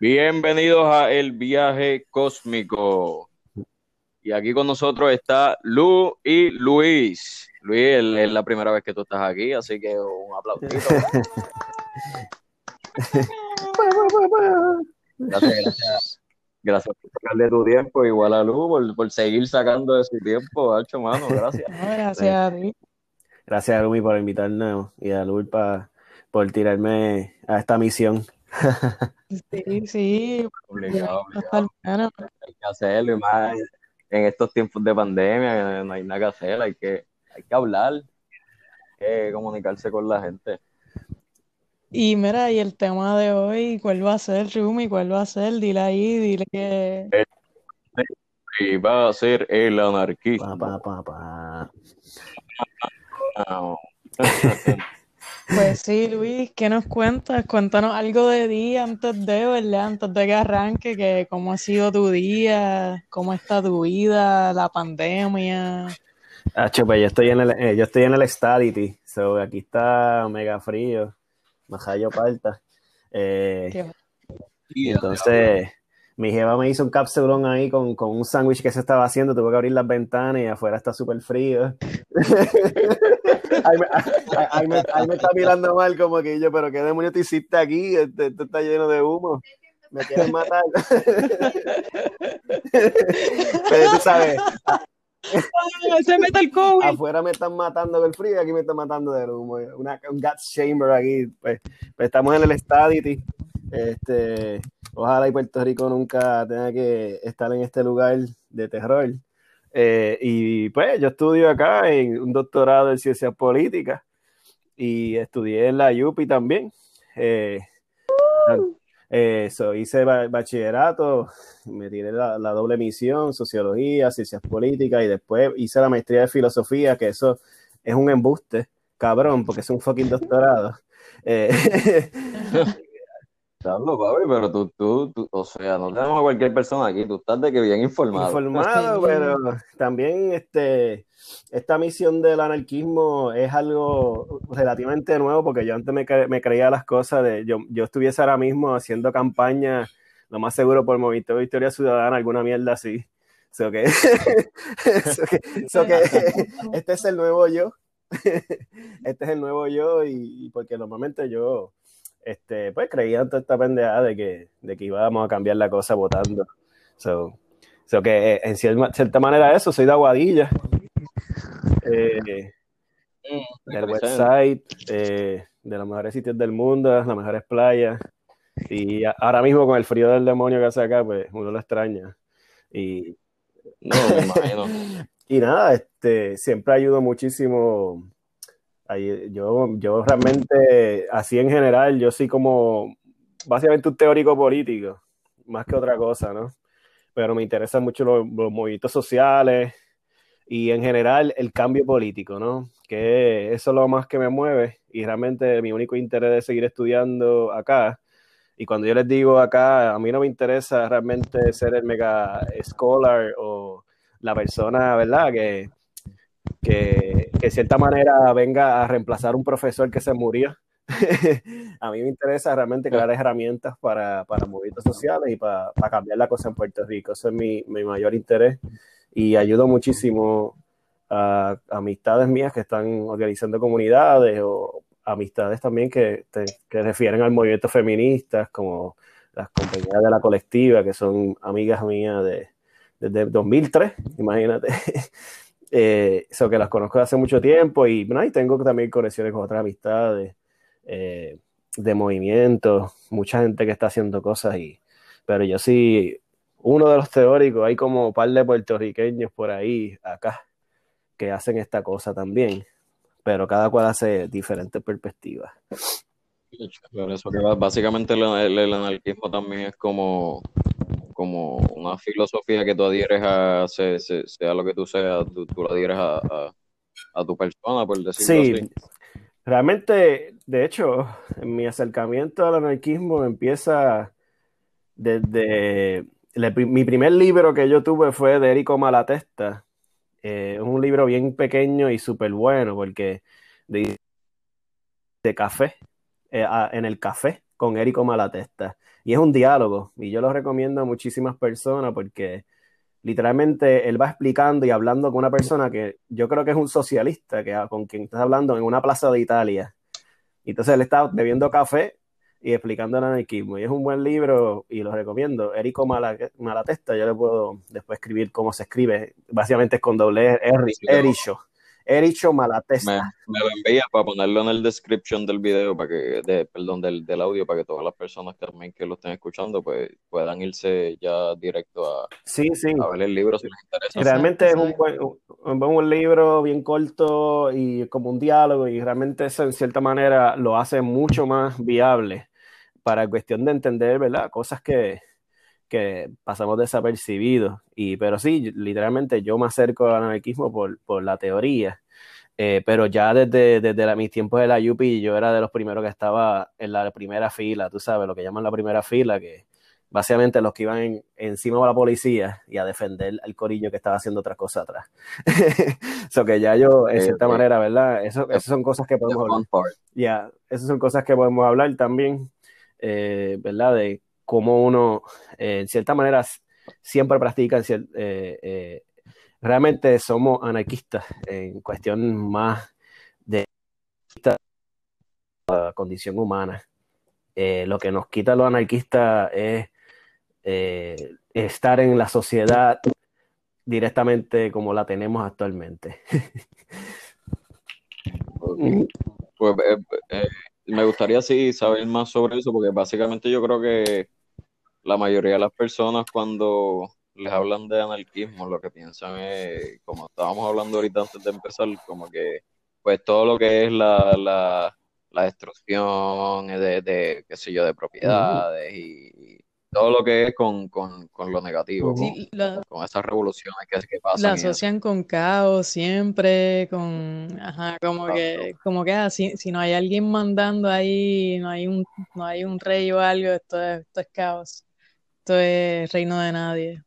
Bienvenidos a El Viaje Cósmico. Y aquí con nosotros está Lu y Luis. Luis, es la primera vez que tú estás aquí, así que un aplausito. gracias, gracias. Gracias por sacarle tu tiempo, igual a Lu, por, seguir sacando de su tiempo, Hacho, mano, gracias. gracias a ti. Gracias a Lu por invitarnos y a Lu por tirarme a esta misión. Sí, sí. Obligado, obligado. Hay que hacerlo, y más en estos tiempos de pandemia, no hay nada que hacer, hay que, hay que hablar, hay que comunicarse con la gente. Y mira, y el tema de hoy, ¿cuál va a ser, Rumi? ¿Cuál va a ser? Dile ahí, dile que... Y va a ser el anarquismo. Pa, pa, pa, Pues sí, Luis, ¿qué nos cuentas? Cuéntanos algo de día antes de, ¿verdad? Antes de que arranque, que cómo ha sido tu día, cómo está tu vida, la pandemia. Ah, pues yo estoy en el, eh, yo estoy en el Stadity, so aquí está mega frío, majayo palta. Eh, entonces, mi jefa me hizo un capsulón ahí con, con un sándwich que se estaba haciendo, tuve que abrir las ventanas y afuera está súper frío. ahí, me, está mirando mal como que yo, pero qué demonios te hiciste aquí, esto, está lleno de humo. Me quieren matar. pero tú sabes, se mete el COVID. Afuera me están matando del frío, aquí me están matando del humo. Una, un gas chamber aquí. Pues, pues estamos en el Stadity. Este, ojalá y Puerto Rico nunca tenga que estar en este lugar de terror. Eh, y pues yo estudio acá en un doctorado en ciencias políticas y estudié en la UPI también. Eh, eh hice bachillerato, me tiré la, doble misión, sociología, ciencias políticas y después hice la maestría de filosofía, que eso es un embuste, cabrón, porque es un fucking doctorado. Eh, pero tú, tú, o sea, no tenemos a cualquier persona aquí, tú estás de que bien informado. Informado, pero también este, esta misión del anarquismo es algo relativamente nuevo, porque yo antes me, me creía las cosas de, yo, yo estuviese ahora mismo haciendo campaña, lo más seguro por Movimiento de Victoria Ciudadana, alguna mierda así. So que, so que, este es el nuevo yo. este es el nuevo yo y porque normalmente yo este, pues creían toda esta pendejada de que, de que íbamos a cambiar la cosa votando. So, so que eh, en cierta, manera eso, soy de Aguadilla. Eh, mm, del website, eh, de los mejores sitios del mundo, las mejores playas. Y ahora mismo con el frío del demonio que hace acá, pues uno lo extraña. Y, no, me imagino. y nada, este, siempre ayudo muchísimo yo, yo realmente, así en general, yo soy como básicamente un teórico político, más que otra cosa, ¿no? Pero me interesan mucho los, movimientos sociales y en general el cambio político, ¿no? Que eso es lo más que me mueve y realmente mi único interés es seguir estudiando acá. Y cuando yo les digo acá, a mí no me interesa realmente ser el mega scholar o la persona, ¿verdad? Que, que, de cierta manera venga a reemplazar un profesor que se murió. a mí me interesa realmente crear herramientas para, para movimientos sociales y para, cambiar la cosa en Puerto Rico. Ese es mi, mayor interés y ayudo muchísimo a, amistades mías que están organizando comunidades o amistades también que, que refieren al movimiento feminista, como las compañías de la colectiva, que son amigas mías de, desde 2003, imagínate. Eh, que las conozco hace mucho tiempo y, tengo también conexiones con otras amistades eh, de movimiento, mucha gente que está haciendo cosas y, pero yo sí, uno de los teóricos, hay como un par de puertorriqueños por ahí, acá, que hacen esta cosa también, pero cada cual hace diferentes perspectivas. Por eso que básicamente el anarquismo también es como como una filosofía que tú adhieres a, sea, lo que tú seas, tú, lo adhieres a, tu persona, por decirlo sí. así. Realmente, de hecho, mi acercamiento al anarquismo empieza desde... mi primer libro que yo tuve fue de Erico Malatesta. Es eh, un libro bien pequeño y súper bueno porque de, de café, eh, en el café con Érico Malatesta. Y es un diálogo, y yo lo recomiendo a muchísimas personas porque literalmente él va explicando y hablando con una persona que yo creo que es un socialista, que, con quien está hablando en una plaza de Italia. Y entonces él está bebiendo café y explicando el anarquismo. Y es un buen libro y lo recomiendo. Érico Malatesta, yo le puedo después escribir cómo se escribe. Básicamente es con doble R, Ericho. Ericho Malatesta. Me, lo envía para ponerlo en el description del video, para que, de, perdón, del, del, audio, para que todas las personas también que lo estén escuchando, pues puedan irse ya directo a, sí, sí. a ver el libro si les interesa. Realmente es un buen, un buen libro, bien corto y como un diálogo, y realmente eso en cierta manera lo hace mucho más viable para cuestión de entender, ¿verdad? Cosas que, que pasamos desapercibidos. Y, pero sí, literalmente yo me acerco al anarquismo por, por la teoría. Eh, pero ya desde, desde mis tiempos de la UPI yo era de los primeros que estaba en la primera fila, tú sabes, lo que llaman la primera fila, que básicamente los que iban encima de la policía y a defender al corillo que estaba haciendo otras cosas atrás. Eso que ya yo, en cierta manera, ¿verdad? Eso, esas son cosas que podemos hablar. Ya, esas son cosas que podemos hablar también, eh, ¿verdad? De cómo uno, eh, en cierta manera, siempre practica, eh, eh, realmente somos anarquistas en cuestión más de la condición humana. lo que nos quita los anarquistas es estar en la sociedad directamente como la tenemos actualmente. Pues me gustaría sí saber más sobre eso, porque básicamente yo creo que la mayoría de las personas cuando les hablan de anarquismo, lo que piensan es, como estábamos hablando ahorita antes de empezar, como que pues todo lo que es la, la, la destrucción de, de, qué sé yo, de propiedades y, todo lo que es con, con, con lo negativo, con, esas revoluciones que, que pasan. La asocian con caos siempre, con, ajá, como que, como que ah, si, si, no hay alguien mandando ahí, no hay un, no hay un rey o algo, esto es, esto es caos esto es reino de nadie.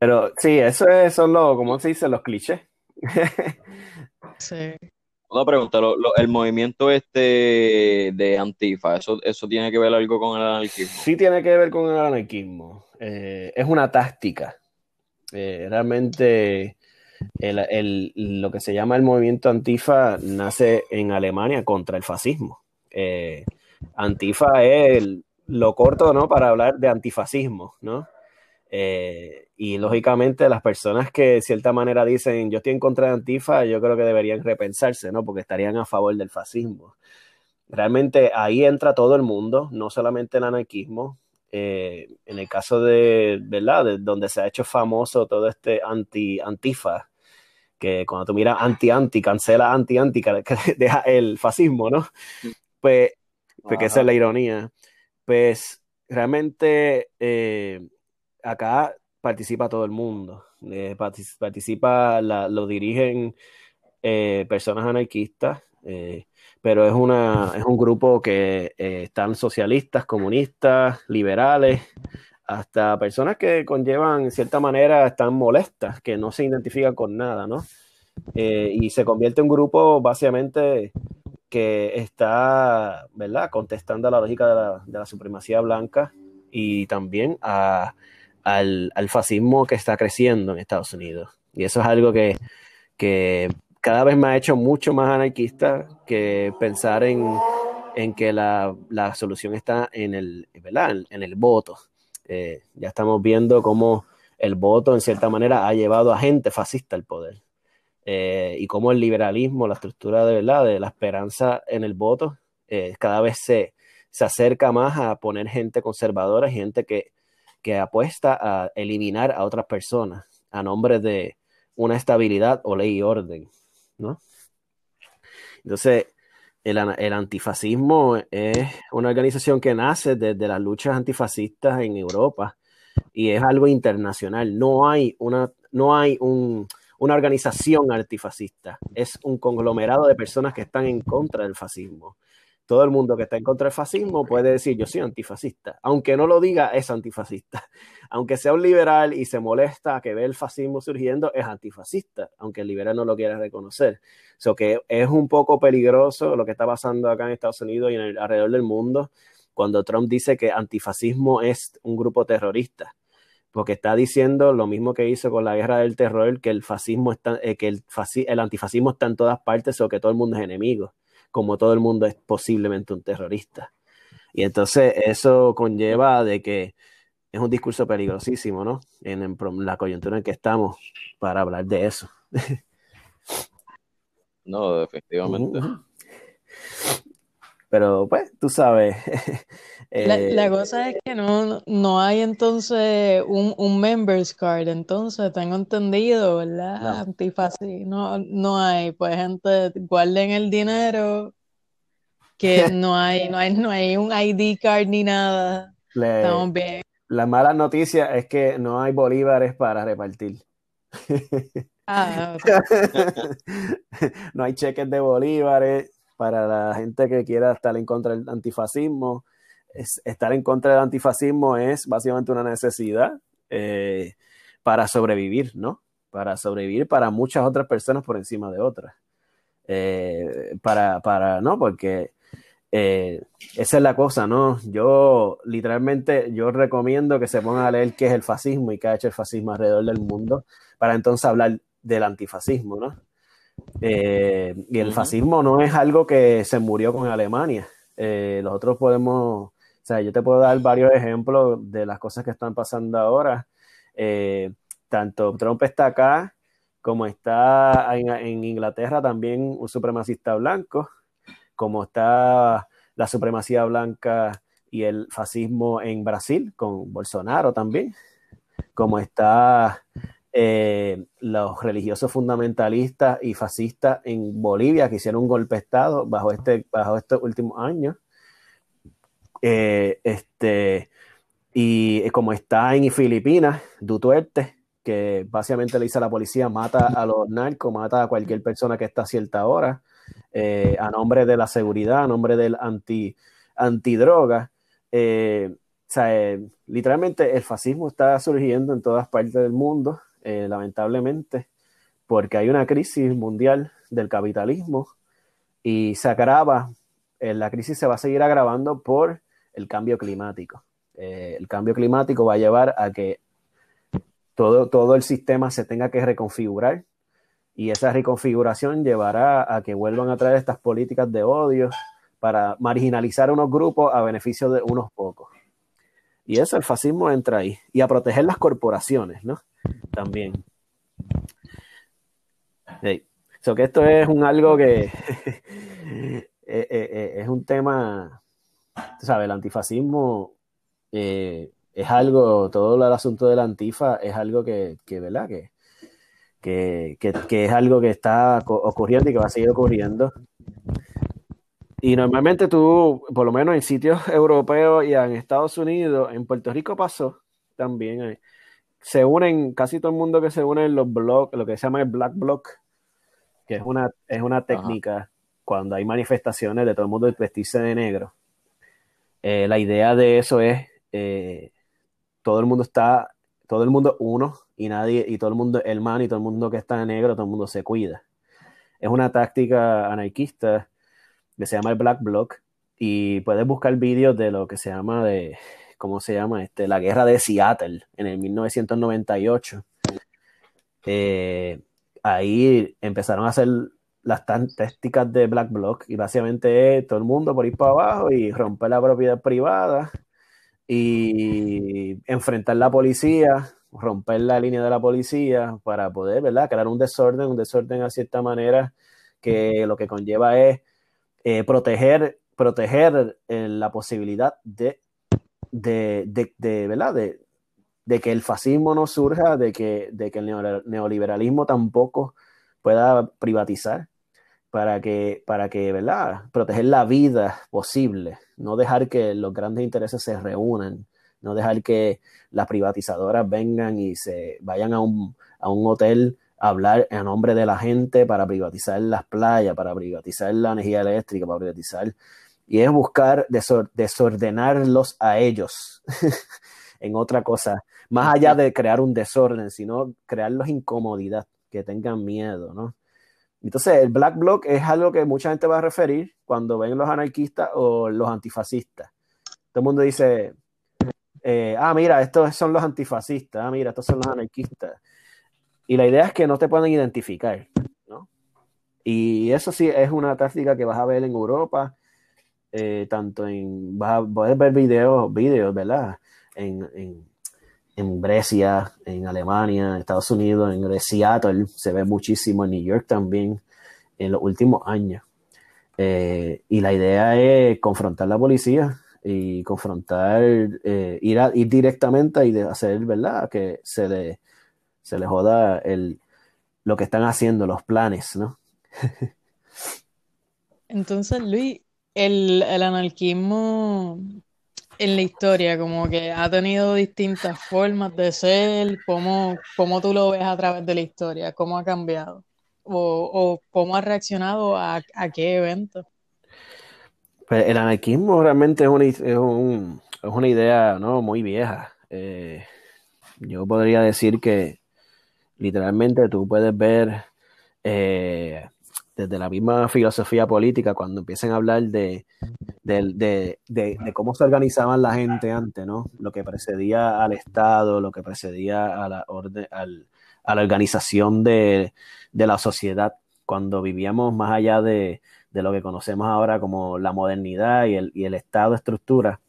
Pero sí, eso es, son los, ¿cómo se dice? Los clichés. sí. Una pregunta, el movimiento este de Antifa, ¿eso, ¿eso tiene que ver algo con el anarquismo? Sí tiene que ver con el anarquismo. Eh, es una táctica. Eh, realmente lo que se llama el movimiento Antifa nace en Alemania contra el fascismo. Eh, Antifa es el, lo corto, ¿no? Para hablar de antifascismo, ¿no? Eh, y lógicamente las personas que de cierta manera dicen yo estoy en contra de Antifa, yo creo que deberían repensarse, ¿no? Porque estarían a favor del fascismo. Realmente ahí entra todo el mundo, no solamente el anarquismo. Eh, en el caso de, ¿verdad? De donde se ha hecho famoso todo este anti-antifa, que cuando tú miras anti-anti, cancela anti-anti, deja el fascismo, ¿no? Pues, porque pues esa es la ironía pues realmente eh, acá participa todo el mundo. Eh, participa, lo dirigen eh, personas anarquistas, pero es, una, es un grupo que están socialistas, comunistas, liberales, hasta personas que conllevan, en cierta manera, están molestas, que no se identifican con nada, ¿no? y se convierte en un grupo básicamente que está, ¿verdad?, contestando a la lógica de la, supremacía blanca y también al, fascismo que está creciendo en Estados Unidos. Y eso es algo que, cada vez me ha hecho mucho más anarquista que pensar en, que la, solución está en el, ¿verdad? En, el voto. Eh, ya estamos viendo cómo el voto, en cierta manera, ha llevado a gente fascista al poder. Eh, y cómo el liberalismo, la estructura de verdad, de la esperanza en el voto, eh, cada vez se, se, acerca más a poner gente conservadora, gente que, que apuesta a eliminar a otras personas a nombre de una estabilidad o ley y orden, ¿no? Entonces, el, el, antifascismo es una organización que nace desde las luchas antifascistas en Europa y es algo internacional. No hay, una, no hay un, una organización antifascista, es un conglomerado de personas que están en contra del fascismo. todo el mundo que está en contra del fascismo puede decir yo soy antifascista, aunque no lo diga es antifascista, aunque sea un liberal y se molesta que ve el fascismo surgiendo es antifascista, aunque el liberal no lo quiera reconocer. So que es un poco peligroso lo que está pasando acá en Estados Unidos y en el, alrededor del mundo cuando Trump dice que antifascismo es un grupo terrorista porque está diciendo lo mismo que hizo con la guerra del terror, que el fascismo está, eh, que el, el, antifascismo está en todas partes o que todo el mundo es enemigo, como todo el mundo es posiblemente un terrorista. Y entonces eso conlleva de que es un discurso peligrosísimo, ¿no? En, la coyuntura en que estamos para hablar de eso. No, definitivamente. Pero pues, tú sabes, La, la, eh, cosa es que no, no hay entonces un, un, members card, entonces tengo entendido, ¿verdad? No. no, no hay, pues gente, guarden el dinero, que no hay, no hay, no hay un ID card ni nada. Estamos bien. La mala noticia es que no hay bolívares para repartir. Ah, no hay cheques de bolívares para la gente que quiera estar en contra del antifascismo estar en contra del antifascismo es básicamente una necesidad eh, para sobrevivir, ¿no? Para sobrevivir para muchas otras personas por encima de otras. Eh, para, para, ¿no? Porque eh, esa es la cosa, ¿no? Yo literalmente, yo recomiendo que se pongan a leer qué es el fascismo y qué ha hecho el fascismo alrededor del mundo, para entonces hablar del antifascismo, ¿no? Y el fascismo no es algo que se murió con Alemania. nosotros podemos o sea, yo te puedo dar varios ejemplos de las cosas que están pasando ahora. Eh, tanto Trump está acá, como está en, Inglaterra también un supremacista blanco, como está la supremacía blanca y el fascismo en Brasil, con Bolsonaro también, como está eh, los religiosos fundamentalistas y fascistas en Bolivia que hicieron un golpe de Estado bajo, este, bajo estos últimos años. Eh, este, y como está en Filipinas, Duterte, que básicamente le dice a la policía, mata a los narcos, mata a cualquier persona que está a cierta hora, eh, a nombre de la seguridad, a nombre del anti, antidroga. Eh, o sea, literalmente el fascismo está surgiendo en todas partes del mundo, lamentablemente, porque hay una crisis mundial del capitalismo y se agrava, la crisis se va a seguir agravando por el cambio climático. Eh, el cambio climático va a llevar a que todo, todo el sistema se tenga que reconfigurar y esa reconfiguración llevará a que vuelvan a traer estas políticas de odio para marginalizar a unos grupos a beneficio de unos pocos. Y eso, el fascismo entra ahí. Y a proteger las corporaciones, ¿no? También. Hey. que esto es un algo que eh, eh, es un tema tú sabes, el antifascismo eh, es algo, todo el asunto del antifa es algo que, que ¿verdad? Que, que, que, es algo que está ocurriendo y que va a seguir ocurriendo. Y normalmente tú, por lo menos en sitios europeos y en Estados Unidos, en Puerto Rico pasó también. Se unen, casi todo el mundo que se une en los blogs, lo que se llama el black block, que es una, es una técnica cuando hay manifestaciones de todo el mundo vestirse de negro eh, la idea de eso es eh, todo el mundo está, todo el mundo uno y nadie, y todo el mundo hermano y todo el mundo que está negro, todo el mundo se cuida. Es una táctica anarquista que se llama el Black Bloc y puedes buscar vídeos de lo que se llama de, ¿cómo se llama? Este, la guerra de Seattle en el 1998. Eh, ahí empezaron a hacer las tácticas de Black Block y básicamente todo el mundo por ir para abajo y romper la propiedad privada y enfrentar la policía, romper la línea de la policía para poder, ¿verdad? Crear un desorden, un desorden a cierta manera que lo que conlleva es eh, proteger, proteger eh, la posibilidad de, de, de, de ¿verdad? De, de, que el fascismo no surja, de que, de que el neoliberalismo tampoco pueda privatizar para que, para que, ¿verdad? Proteger la vida posible, no dejar que los grandes intereses se reúnan, no dejar que las privatizadoras vengan y se vayan a un, a un hotel a hablar en nombre de la gente para privatizar las playas, para privatizar la energía eléctrica, para privatizar y es buscar desordenarlos a ellos en otra cosa, más allá de crear un desorden, sino crearlos incomodidad, que tengan miedo, ¿no? Entonces, el Black Bloc es algo que mucha gente va a referir cuando ven los anarquistas o los antifascistas. Todo el mundo dice, eh, ah, mira, estos son los antifascistas, ah, mira, estos son los anarquistas. Y la idea es que no te puedan identificar, ¿no? Y eso sí es una táctica que vas a ver en Europa, eh, tanto en, vas a ver videos, videos, ¿verdad? En, en, en Grecia, en Alemania, en Estados Unidos, en Seattle, se ve muchísimo en New York también en los últimos años. Eh, y la idea es confrontar a la policía y confrontar, eh, ir, a, ir directamente y hacer, ¿verdad? Que se le, se le joda el, lo que están haciendo, los planes, ¿no? Entonces, Luis, el, el anarquismo en la historia, como que ha tenido distintas formas de ser, cómo, cómo tú lo ves a través de la historia, cómo ha cambiado o, o cómo ha reaccionado a, a qué evento. Pues el anarquismo realmente es una, es un, es una idea ¿no? muy vieja. Eh, yo podría decir que literalmente tú puedes ver eh, desde la misma filosofía política cuando empiezan a hablar de, cómo se organizaban la gente antes, ¿no? Lo que precedía al Estado, lo que precedía a la, orden, a la organización de, la sociedad, cuando vivíamos más allá de, lo que conocemos ahora como la modernidad y el, estado estructura,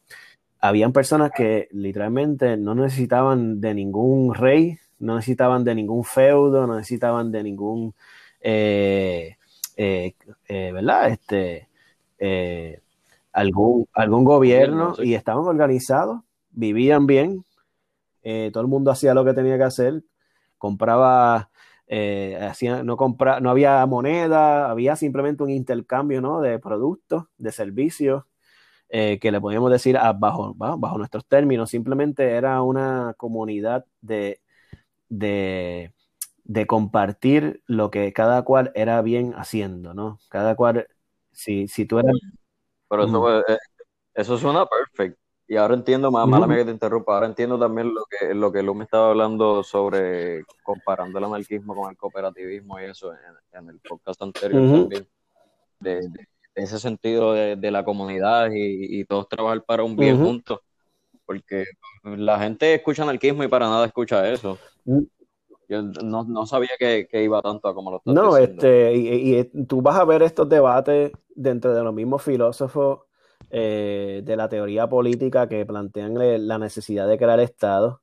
habían personas que literalmente no necesitaban de ningún rey, no necesitaban de ningún feudo, no necesitaban de ningún, eh, eh, eh, ¿verdad? Este, algún, algún gobierno y estaban organizados, vivían bien, todo el mundo hacía lo que tenía que hacer, compraba eh, no, compra, no había moneda, había simplemente un intercambio ¿no? de productos, de servicios, eh, que le podíamos decir bajo, bajo nuestros términos, simplemente era una comunidad de, de, de, compartir lo que cada cual era bien haciendo, ¿no? Cada cual, si, si tú eras... Pero eso, eh, eso suena perfecto. Y ahora entiendo, más, mala que te interrumpa, ahora entiendo también lo que, lo que Lu me estaba hablando sobre comparando el anarquismo con el cooperativismo y eso en, el podcast anterior también, de, ese sentido de, la comunidad y, todos trabajar para un bien juntos, porque la gente escucha anarquismo y para nada escucha eso. Yo no, sabía que, iba tanto a como lo estás No, este, y, y tú vas a ver estos debates dentro de los mismos filósofos eh, de la teoría política que plantean la necesidad de crear Estado.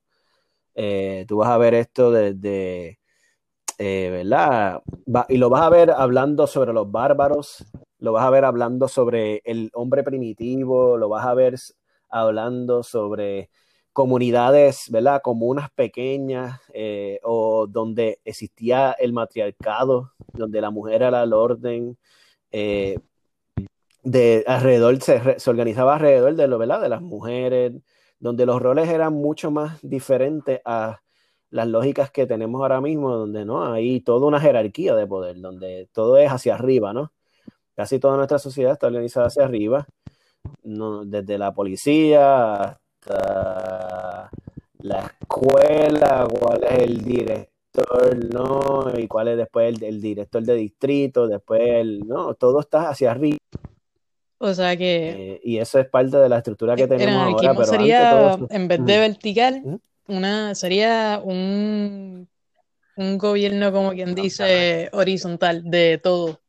Eh, tú vas a ver esto desde, eh, ¿verdad? y lo vas a ver hablando sobre los bárbaros, lo vas a ver hablando sobre el hombre primitivo, lo vas a ver hablando sobre comunidades, ¿verdad? Comunas pequeñas o donde existía el matriarcado, donde la mujer era el orden, de alrededor, se, se, organizaba alrededor de lo, ¿verdad? De las mujeres, donde los roles eran mucho más diferentes a las lógicas que tenemos ahora mismo, donde no hay toda una jerarquía de poder, donde todo es hacia arriba, ¿no? Casi toda nuestra sociedad está organizada hacia arriba, no, desde la policía la escuela, cuál es el director, ¿no? Y cuál es después el, el director de distrito, después el, ¿no? Todo está hacia arriba. O sea que. Eh, y eso es parte de la estructura que tenemos ahora. Pero sería, en vez de vertical, una sería un, un gobierno, como quien dice, horizontal de todo.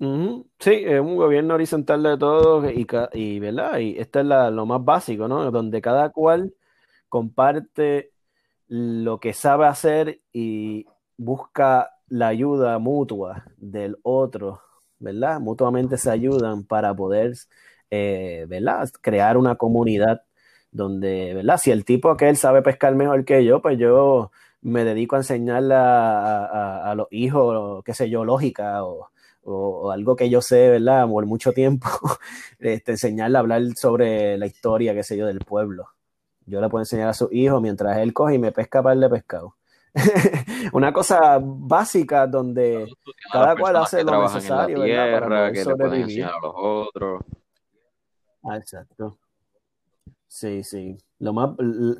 Sí, es un gobierno horizontal de todo y, y ¿verdad? Y esto es lo más básico, ¿no? Donde cada cual comparte lo que sabe hacer y busca la ayuda mutua del otro, ¿verdad? Mutuamente se ayudan para poder, eh, ¿verdad? Crear una comunidad donde, ¿verdad? Si el tipo que él sabe pescar mejor que yo, pues yo me dedico a enseñarle a, los hijos, qué sé yo, lógica o, algo que yo sé, ¿verdad? Por mucho tiempo, este, enseñarle a hablar sobre la historia, qué sé yo, del pueblo. Yo le puedo enseñar a su hijo mientras él coge y me pesca para el de pescado. una cosa básica donde cada cual hace lo necesario tierra, para que sobrevivir. a los otros. Ah, exacto. Sí, sí. Lo más,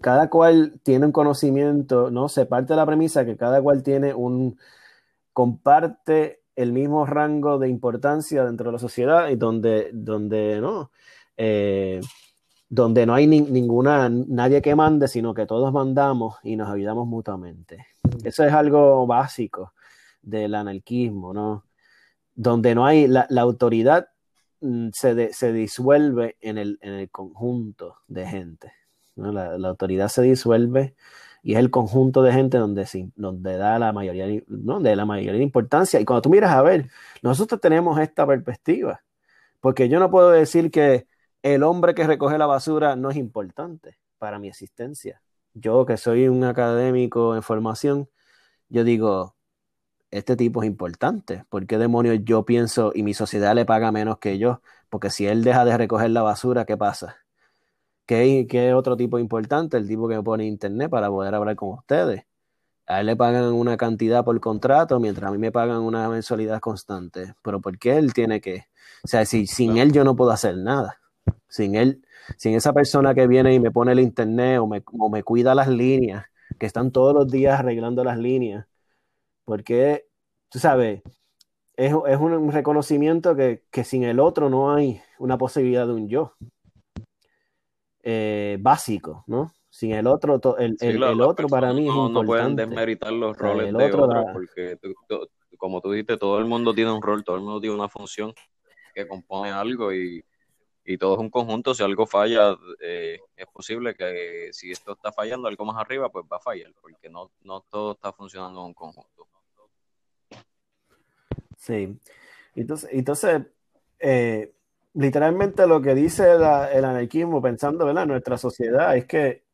cada cual tiene un conocimiento, ¿no? Se parte de la premisa que cada cual tiene un, comparte el mismo rango de importancia dentro de la sociedad y donde, donde ¿no? Eh, donde no hay ninguna, nadie que mande, sino que todos mandamos y nos ayudamos mutuamente. Eso es algo básico del anarquismo, ¿no? Donde no hay, la, autoridad mm, se, se, disuelve en el, en el, conjunto de gente. La, la, autoridad se disuelve y es el conjunto de gente donde, donde da la mayoría, la mayoría de importancia. Y cuando tú miras a ver, nosotros tenemos esta perspectiva, porque yo no puedo decir que el hombre que recoge la basura no es importante para mi existencia. Yo que soy un académico en formación, yo digo, este tipo es importante. ¿Por qué demonios yo pienso y mi sociedad le paga menos que yo? Porque si él deja de recoger la basura, ¿qué pasa? ¿Qué, qué otro tipo importante? El tipo que me pone internet para poder hablar con ustedes. A él le pagan una cantidad por contrato, mientras a mí me pagan una mensualidad constante. Pero ¿por qué él tiene que? O sea, si sin él yo no puedo hacer nada. Sin él, sin esa persona que viene y me pone el internet o me, me cuida las líneas, que están todos los días arreglando las líneas, porque, tú sabes, es, es un reconocimiento que, que, sin el otro no hay una posibilidad de un yo eh, básico, ¿no? Sin el otro, el, el, otro para mí es no, no pueden desmeritar los roles de otro, porque como tú dijiste, todo el mundo tiene un rol, todo el mundo tiene una función que compone algo y y todo es un conjunto. Si algo falla, eh, es posible que si esto está fallando algo más arriba, pues va a fallar, porque no, no todo está funcionando en un conjunto. Sí. Entonces, entonces eh, literalmente lo que dice el anarquismo, pensando en nuestra sociedad, es que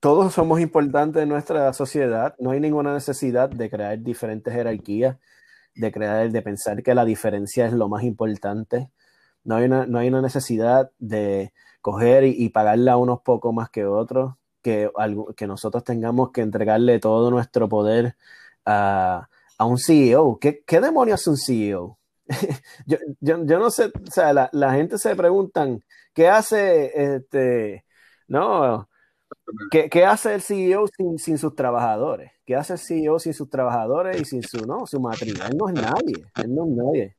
todos somos importantes en nuestra sociedad, no hay ninguna necesidad de crear diferentes jerarquías, de crear, de pensar que la diferencia es lo más importante no hay una, no hay una necesidad de coger y, pagarle a unos pocos más que otros, que, que nosotros tengamos que entregarle todo nuestro poder a, un CEO. ¿Qué, ¿Qué, demonios es un CEO? yo, yo, no sé, o sea, la, gente se preguntan, ¿qué hace este, no, ¿Qué, hace el CEO sin, sin, sus trabajadores? ¿Qué hace el CEO sin sus trabajadores y sin su, no, su matriz? Él no es nadie, él no es nadie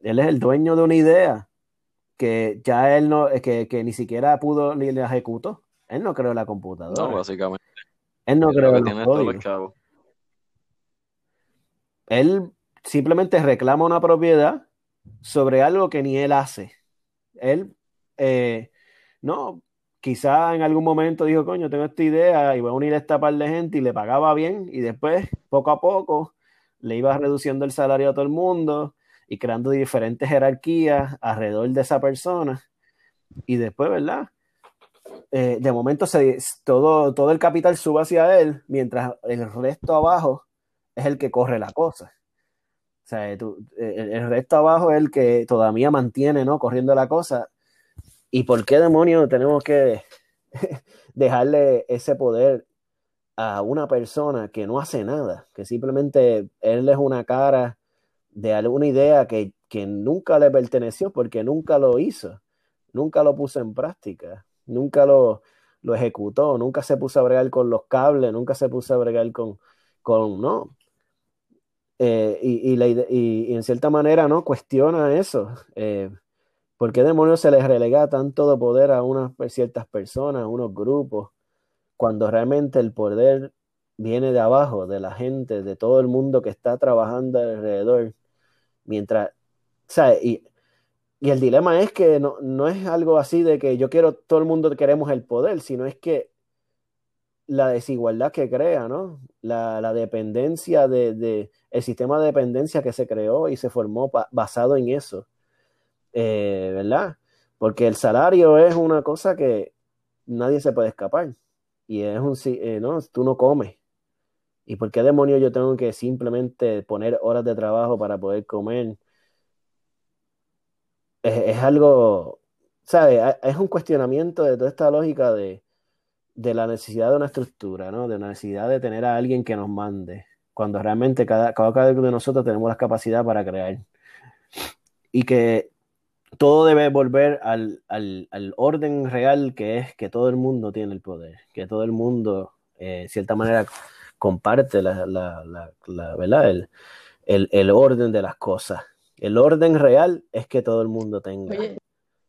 él es el dueño de una idea que ya él no, que, que ni siquiera pudo ni le ejecutó. Él no creó la computadora. No, básicamente. Él no creó los Él simplemente reclama una propiedad sobre algo que ni él hace. Él, eh, no, quizá en algún momento dijo, coño, tengo esta idea y voy a unir a esta par de gente y le pagaba bien y después, poco a poco, le iba reduciendo el salario a todo el mundo y creando diferentes jerarquías alrededor de esa persona. Y después, ¿verdad? Eh, de momento se, todo, todo el capital sube hacia él, mientras el resto abajo es el que corre la cosa. O sea, el, resto abajo es el que todavía mantiene, ¿no? Corriendo la cosa. ¿Y por qué demonios tenemos que dejarle ese poder a una persona que no hace nada? Que simplemente él es una cara de alguna idea que, nunca le perteneció porque nunca lo hizo, nunca lo puso en práctica, nunca lo, lo ejecutó, nunca se puso a bregar con los cables, nunca se puso a bregar con, con no. Eh, y, y, en cierta manera, ¿no? Cuestiona eso. Eh, ¿Por qué demonios se les relega tanto de poder a unas ciertas personas, a unos grupos, cuando realmente el poder viene de abajo, de la gente, de todo el mundo que está trabajando alrededor? Mientras, ¿sabes? Y, y el dilema es que no, no, es algo así de que yo quiero, todo el mundo queremos el poder, sino es que la desigualdad que crea, ¿no? La, dependencia de, el sistema de dependencia que se creó y se formó basado en eso, eh, ¿verdad? Porque el salario es una cosa que nadie se puede escapar y es un, eh, ¿no? Tú no comes, ¿Y por qué demonios yo tengo que simplemente poner horas de trabajo para poder comer? Es, algo, ¿sabes? Es un cuestionamiento de toda esta lógica de, de la necesidad de una estructura, ¿no? De una necesidad de tener a alguien que nos mande, cuando realmente cada, cada uno de nosotros tenemos la capacidad para crear. Y que todo debe volver al, al, al, orden real que es que todo el mundo tiene el poder, que todo el mundo, eh, cierta manera, comparte la, la, la, ¿verdad? El, el, el, orden de las cosas. El orden real es que todo el mundo tenga.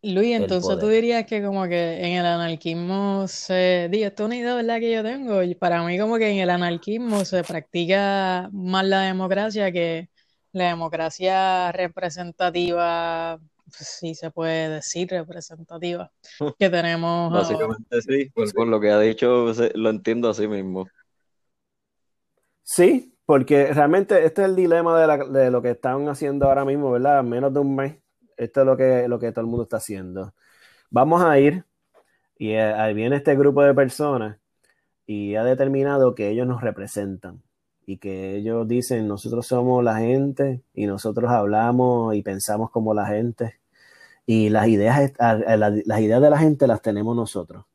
Luis, entonces tú dirías que como que en el anarquismo se... Digo, esto es una idea ¿verdad? que yo tengo. Y para mí como que en el anarquismo se practica más la democracia que la democracia representativa sí se puede decir representativa que tenemos. Básicamente sí, por, lo que ha dicho lo entiendo así mismo. Sí, porque realmente este es el dilema de, de, lo que están haciendo ahora mismo, ¿verdad? Menos de un mes. Esto es lo que, lo que todo el mundo está haciendo. Vamos a ir y eh, ahí viene este grupo de personas y ha determinado que ellos nos representan y que ellos dicen nosotros somos la gente y nosotros hablamos y pensamos como la gente y las ideas, las ideas de la gente las tenemos nosotros.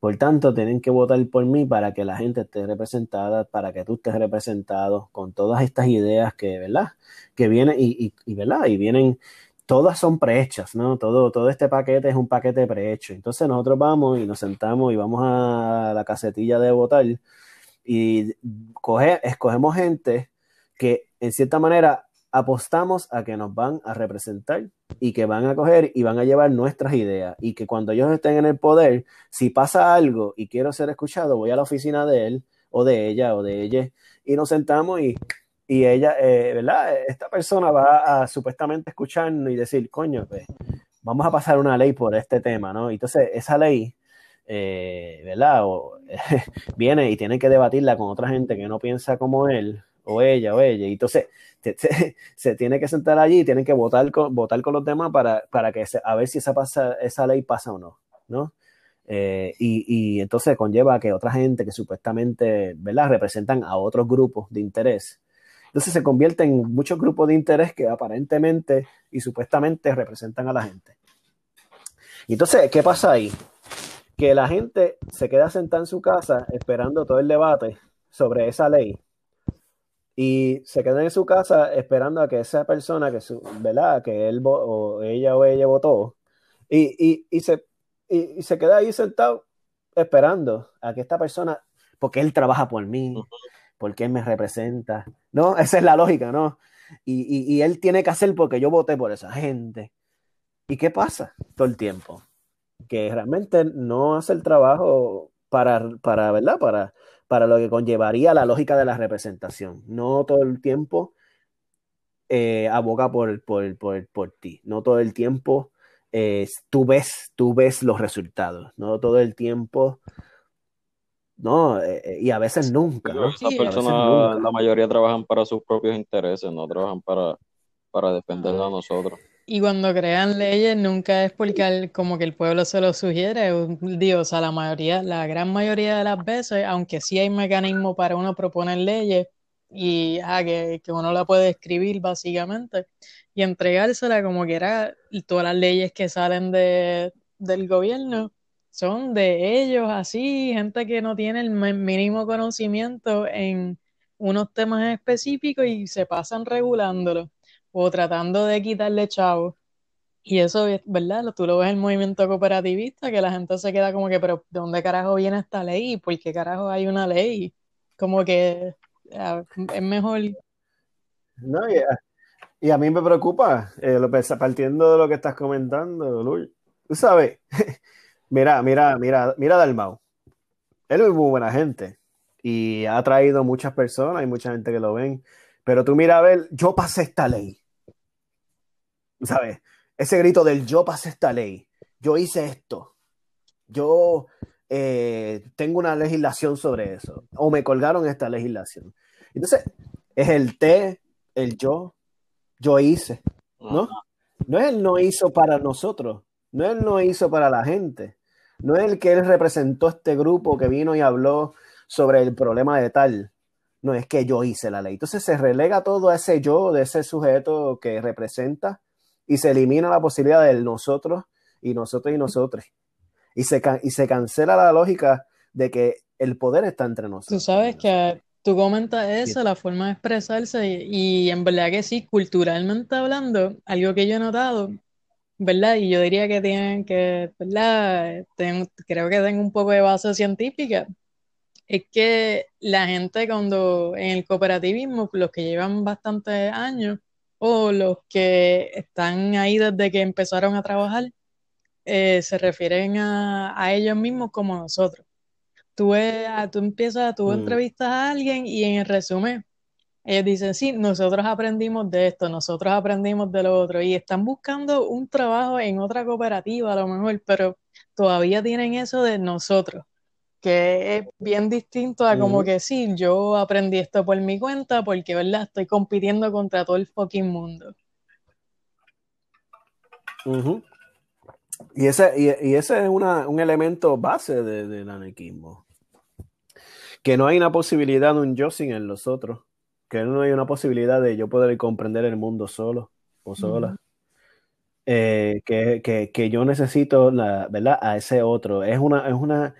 Por tanto, tienen que votar por mí para que la gente esté representada, para que tú estés representado con todas estas ideas que, ¿verdad? Que vienen y, y, ¿verdad? Y vienen, todas son prehechas, ¿no? Todo, todo este paquete es un paquete prehecho. Entonces nosotros vamos y nos sentamos y vamos a la casetilla de votar y coge, escogemos gente que en cierta manera apostamos a que nos van a representar y que van a coger y van a llevar nuestras ideas y que cuando ellos estén en el poder, si pasa algo y quiero ser escuchado, voy a la oficina de él o de ella o de ella y nos sentamos y, y ella, eh, ¿verdad? Esta persona va a supuestamente escucharnos y decir, coño, pues, vamos a pasar una ley por este tema, ¿no? Entonces, esa ley, eh, ¿verdad? Viene y tiene que debatirla con otra gente que no piensa como él o ella o ella. Y entonces se tiene que sentar allí y tienen que votar con, votar con los demás para, para que a ver si esa, pasa, esa ley pasa o no, ¿no? Eh, y, y, entonces conlleva que otra gente que supuestamente, ¿verdad? Representan a otros grupos de interés. Entonces se convierte en muchos grupos de interés que aparentemente y supuestamente representan a la gente. Y entonces, ¿qué pasa ahí? Que la gente se queda sentada en su casa esperando todo el debate sobre esa ley y se queda en su casa esperando a que esa persona que su, ¿verdad? que él o ella o ella votó y, y, y se y, se queda ahí sentado esperando a que esta persona porque él trabaja por mí porque él me representa no esa es la lógica no y, y él tiene que hacer porque yo voté por esa gente. Y qué pasa todo el tiempo que realmente no hace el trabajo para para verdad para para lo que conllevaría la lógica de la representación. No todo el tiempo eh, aboga por, por, por, ti, no todo el tiempo eh, tú, ves, tú ves los resultados, no todo el tiempo, no, eh, y a veces nunca. personas, la mayoría trabajan para sus propios intereses, no trabajan para, para defender a nosotros. Y cuando crean leyes, nunca es porque como que el pueblo se lo sugiere. Dios, a la mayoría, la gran mayoría de las veces, aunque sí hay mecanismos para uno proponer leyes y ah, que, uno la puede escribir básicamente y entregársela como que era todas las leyes que salen de, del gobierno son de ellos así, gente que no tiene el mínimo conocimiento en unos temas específicos y se pasan regulándolo o tratando de quitarle chavo. Y eso, ¿verdad? Tú lo ves en el movimiento cooperativista, que la gente se queda como que, pero ¿de dónde carajo viene esta ley? ¿Por qué carajo hay una ley? Como que es mejor. No, y, a, mí me preocupa, eh, lo, partiendo de lo que estás comentando, Luis. Tú sabes, mira, mira, mira, mira Dalmau. Él es muy buena gente y ha traído muchas personas, hay mucha gente que lo ven. Pero tú mira a ver, yo pasé esta ley. ¿Sabes? Ese grito del yo pasé esta ley. Yo hice esto. Yo eh, tengo una legislación sobre eso. O me colgaron esta legislación. Entonces, es el te, el yo, yo hice. ¿No? No es el no hizo para nosotros. No es el no hizo para la gente. No es el que él representó este grupo que vino y habló sobre el problema de tal no es que yo hice la ley. Entonces se relega todo a ese yo, de ese sujeto que representa, y se elimina la posibilidad del nosotros y nosotros y nosotros. Y se, y se cancela la lógica de que el poder está entre nosotros. Tú sabes que tú comentas eso, la forma de expresarse, y, y, en verdad que sí, culturalmente hablando, algo que yo he notado, ¿verdad? Y yo diría que tienen que, ¿verdad? creo que tengo un poco de base científica, es que la gente cuando en el cooperativismo, los que llevan bastantes años o los que están ahí desde que empezaron a trabajar, eh, se refieren a, ellos mismos como nosotros. Tú, tú empiezas, tú mm. entrevistas a alguien y en el resumen, ellos dicen, sí, nosotros aprendimos de esto, nosotros aprendimos de lo otro, y están buscando un trabajo en otra cooperativa a lo mejor, pero todavía tienen eso de nosotros que es bien distinto a como que sí, yo aprendí esto por mi cuenta porque, ¿verdad? Estoy compitiendo contra todo el fucking mundo. Y ese, y, ese es un elemento base del anarquismo. Que no hay una posibilidad de un yo sin el los otros. Que no hay una posibilidad de yo poder comprender el mundo solo o sola. Eh, que, que, yo necesito, la, ¿verdad? A ese otro. Es una, es una,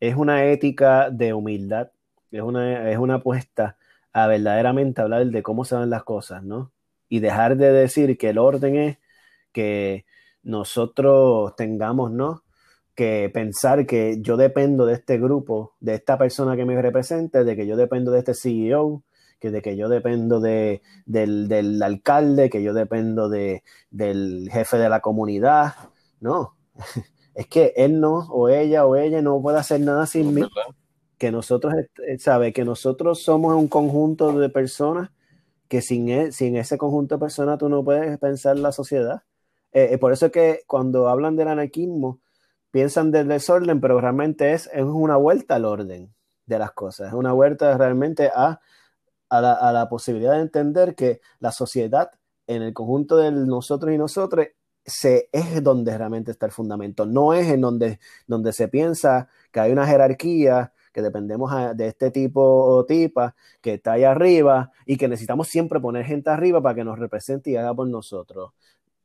es una ética de humildad, es una, es una apuesta a verdaderamente hablar de cómo se van las cosas, ¿no? Y dejar de decir que el orden es que nosotros tengamos, ¿no? Que pensar que yo dependo de este grupo, de esta persona que me represente, de que yo dependo de este CEO, que de que yo dependo de, del, del alcalde, que yo dependo de, del jefe de la comunidad. No, es que él no, o ella, o ella no puede hacer nada sin mí. Que nosotros, eh, sabe, que nosotros somos un conjunto de personas que sin, e, sin ese conjunto de personas tú no puedes pensar la sociedad. Eh, eh, por eso es que cuando hablan del anarquismo, piensan del desorden, pero realmente es, es una vuelta al orden de las cosas, es una vuelta realmente a, a, la, a posibilidad de entender que la sociedad en el conjunto de nosotros y nosotros se, es donde realmente está el fundamento, no es en donde, donde se piensa que hay una jerarquía, que dependemos de este tipo o tipa que está ahí arriba y que necesitamos siempre poner gente arriba para que nos represente y haga por nosotros.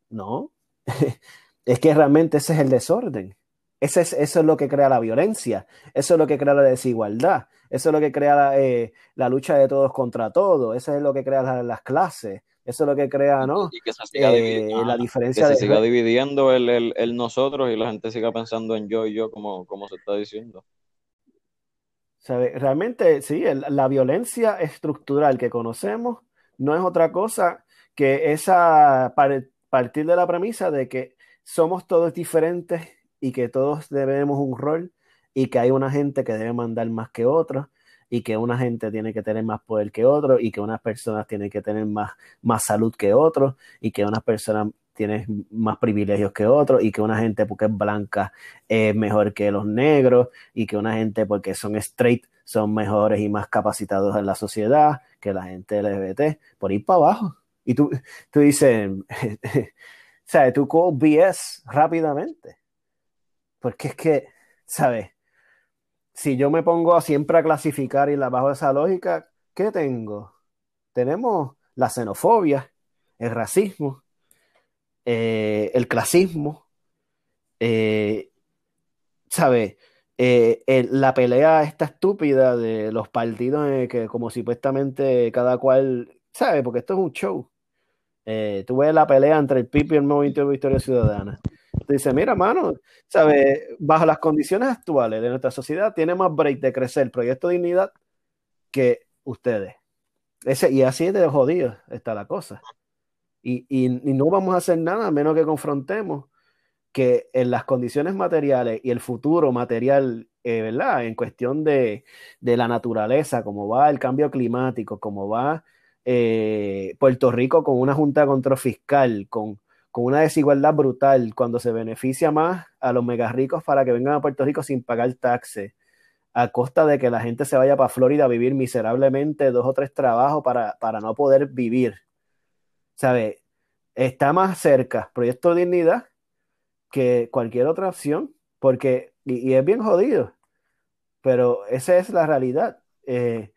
No, es que realmente ese es el desorden. Ese es, eso es lo que crea la violencia, eso es lo que crea la desigualdad, eso es lo que crea la, eh, la lucha de todos contra todos, eso es lo que crea las clases, eso es lo que crea, ¿no? Y que se siga eh, la diferencia que se siga dividiendo el, el, el, nosotros y la gente siga pensando en yo y yo, como, como se está diciendo. Realmente, sí, la violencia estructural que conocemos no es otra cosa que esa partir de la premisa de que somos todos diferentes y que todos debemos un rol y que hay una gente que debe mandar más que otra y que una gente tiene que tener más poder que otro y que unas personas tienen que tener más, más salud que otros y que unas personas tienen más privilegios que otros y que una gente porque es blanca es mejor que los negros y que una gente porque son straight son mejores y más capacitados en la sociedad que la gente LGBT, por ir para abajo. Y tú, tú dices, ¿sabes? Tú call BS rápidamente. Porque es que, ¿sabes? Si yo me pongo siempre a clasificar y la bajo esa lógica, ¿qué tengo? Tenemos la xenofobia, el racismo, eh, el clasismo, eh, ¿sabes? Eh, la pelea esta estúpida de los partidos que como supuestamente cada cual, ¿sabes? Porque esto es un show. tú ves la pelea entre el PIB y el Movimiento de Victoria Ciudadana dice, mira, mano, ¿sabe? Bajo las condiciones actuales de nuestra sociedad, tiene más break de crecer el proyecto de dignidad que ustedes. Ese, y así de jodido está la cosa. Y, y, no vamos a hacer nada a menos que confrontemos que en las condiciones materiales y el futuro material, eh, ¿verdad? En cuestión de, de, la naturaleza, como va el cambio climático, como va eh, Puerto Rico con una junta de control fiscal, con con una desigualdad brutal cuando se beneficia más a los mega ricos para que vengan a Puerto Rico sin pagar taxes, a costa de que la gente se vaya para Florida a vivir miserablemente dos o tres trabajos para, para no poder vivir. ¿Sabe? Está más cerca Proyecto Dignidad que cualquier otra opción, porque, y, es bien jodido, pero esa es la realidad. Eh,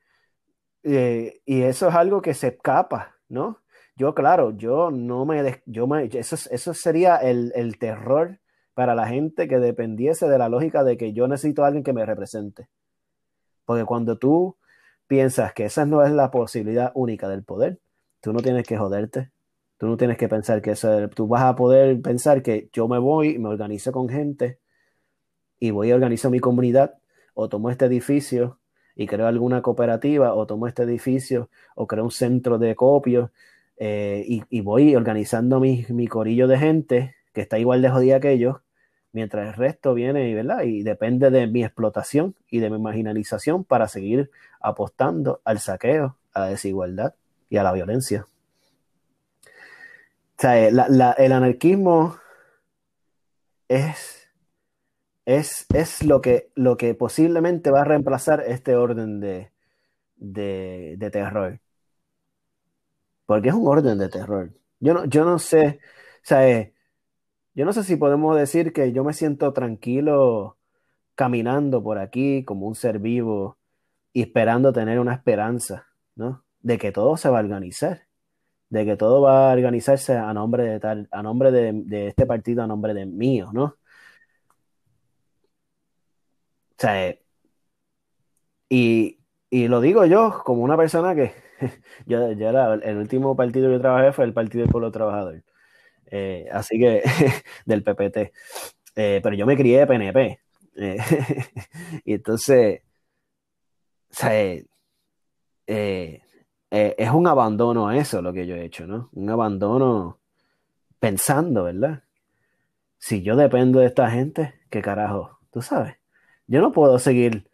eh, y eso es algo que se escapa, ¿no? Yo, claro, yo no me, yo me, eso, eso sería el, terror para la gente que dependiese de la lógica de que yo necesito a alguien que me represente. Porque cuando tú piensas que esa no es la posibilidad única del poder, tú no tienes que joderte. Tú no tienes que pensar que eso, tú vas a poder pensar que yo me voy y me organizo con gente y voy a organizar mi comunidad o tomo este edificio y creo alguna cooperativa o tomo este edificio o creo un centro de copio eh, y, voy organizando mi, corillo de gente que está igual de jodida que ellos, mientras el resto viene ¿verdad? y depende de mi explotación y de mi marginalización para seguir apostando al saqueo, a la desigualdad y a la violencia. Sea, el anarquismo es es, lo, que, lo que posiblemente va a reemplazar este orden de, de, terror. Porque es un orden de terror. Yo no, yo no sé, o sea, eh, yo no sé si podemos decir que yo me siento tranquilo caminando por aquí como un ser vivo y esperando tener una esperanza, ¿no? De que todo se va a organizar, de que todo va a organizarse a nombre de tal, a nombre de, este partido, a nombre de mío, ¿no? O sea, y, lo digo yo como una persona que yo, el último partido que yo trabajé fue el Partido del Pueblo Trabajador. Eh, así que del PPT. Eh, pero yo me crié de PNP. Eh, y entonces, o sea, es un abandono a eso lo que yo he hecho, ¿no? Un abandono pensando, ¿verdad? Si yo dependo de esta gente, ¿qué carajo? ¿Tú sabes? Yo no puedo seguir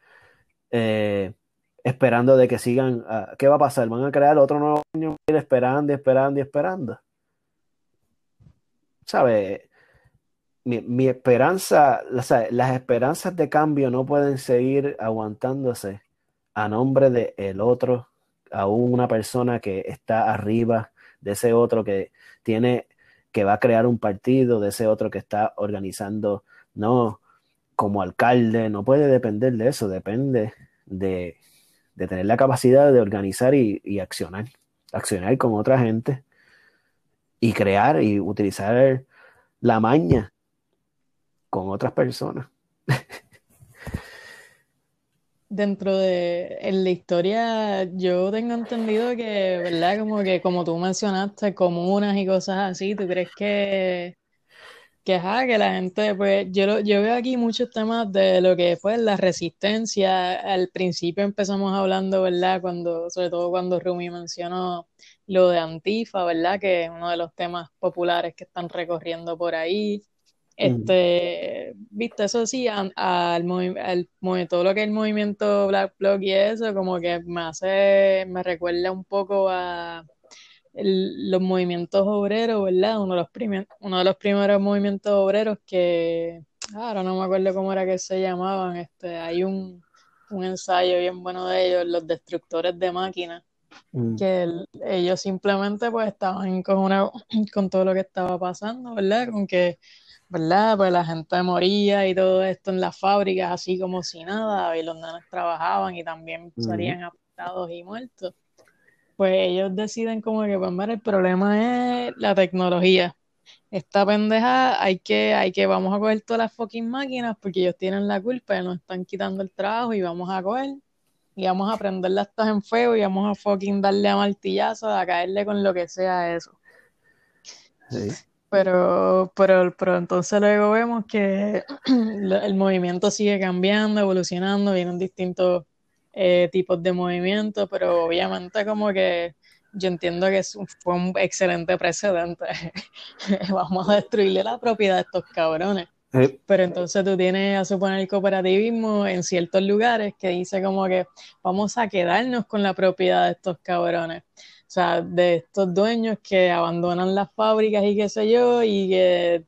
esperando de que sigan. Ah, ¿Qué va a pasar? ¿Van a crear otro nuevo año esperando y esperando y esperando? ¿Sabes? Mi, esperanza, las esperanzas de cambio no pueden seguir aguantándose a nombre de el otro, a una persona que está arriba de ese otro que tiene, que va a crear un partido, de ese otro que está organizando. No, como alcalde, no puede depender de eso, depende de, tener la capacidad de organizar y, accionar, accionar con otra gente y crear y utilizar la maña con otras personas. Dentro de en la historia, yo tengo entendido que, ¿verdad? Como que como tú mencionaste, comunas y cosas así, ¿tú crees que que, ajá, que la gente, pues, yo, yo veo aquí muchos temas de lo que fue la resistencia. Al principio empezamos hablando, ¿verdad? Cuando, sobre todo cuando Rumi mencionó lo de Antifa, ¿verdad? Que es uno de los temas populares que están recorriendo por ahí. Este, viste, eso sí, al, al, todo lo que es el movimiento Black Bloc y eso, como que me hace, me recuerda un poco a los movimientos obreros, ¿verdad? Uno de, los uno de los primeros movimientos obreros que, ahora no me acuerdo cómo era que se llamaban, este, hay un, ensayo bien bueno de ellos, los destructores de máquinas, mm. que ellos simplemente pues estaban con, una, con todo lo que estaba pasando, ¿verdad? Con que, ¿verdad? Pues la gente moría y todo esto en las fábricas, así como si nada, y los nenes trabajaban y también salían afectados y muertos pues ellos deciden como que, pues, el problema es la tecnología. Esta pendeja hay que, hay que, vamos a coger todas las fucking máquinas porque ellos tienen la culpa, nos están quitando el trabajo y vamos a coger y vamos a prenderlas todas en fuego y vamos a fucking darle a martillazo, a caerle con lo que sea eso. Pero, pero, pero entonces luego vemos que el movimiento sigue cambiando, evolucionando, vienen distintos eh, tipos de movimiento, pero obviamente como que yo entiendo que fue un excelente precedente. Vamos a destruirle la propiedad de estos cabrones. Pero entonces tú tienes a suponer el cooperativismo en ciertos lugares que dice como que vamos a quedarnos con la propiedad de estos cabrones. O sea, de estos dueños que abandonan las fábricas y qué sé yo, y que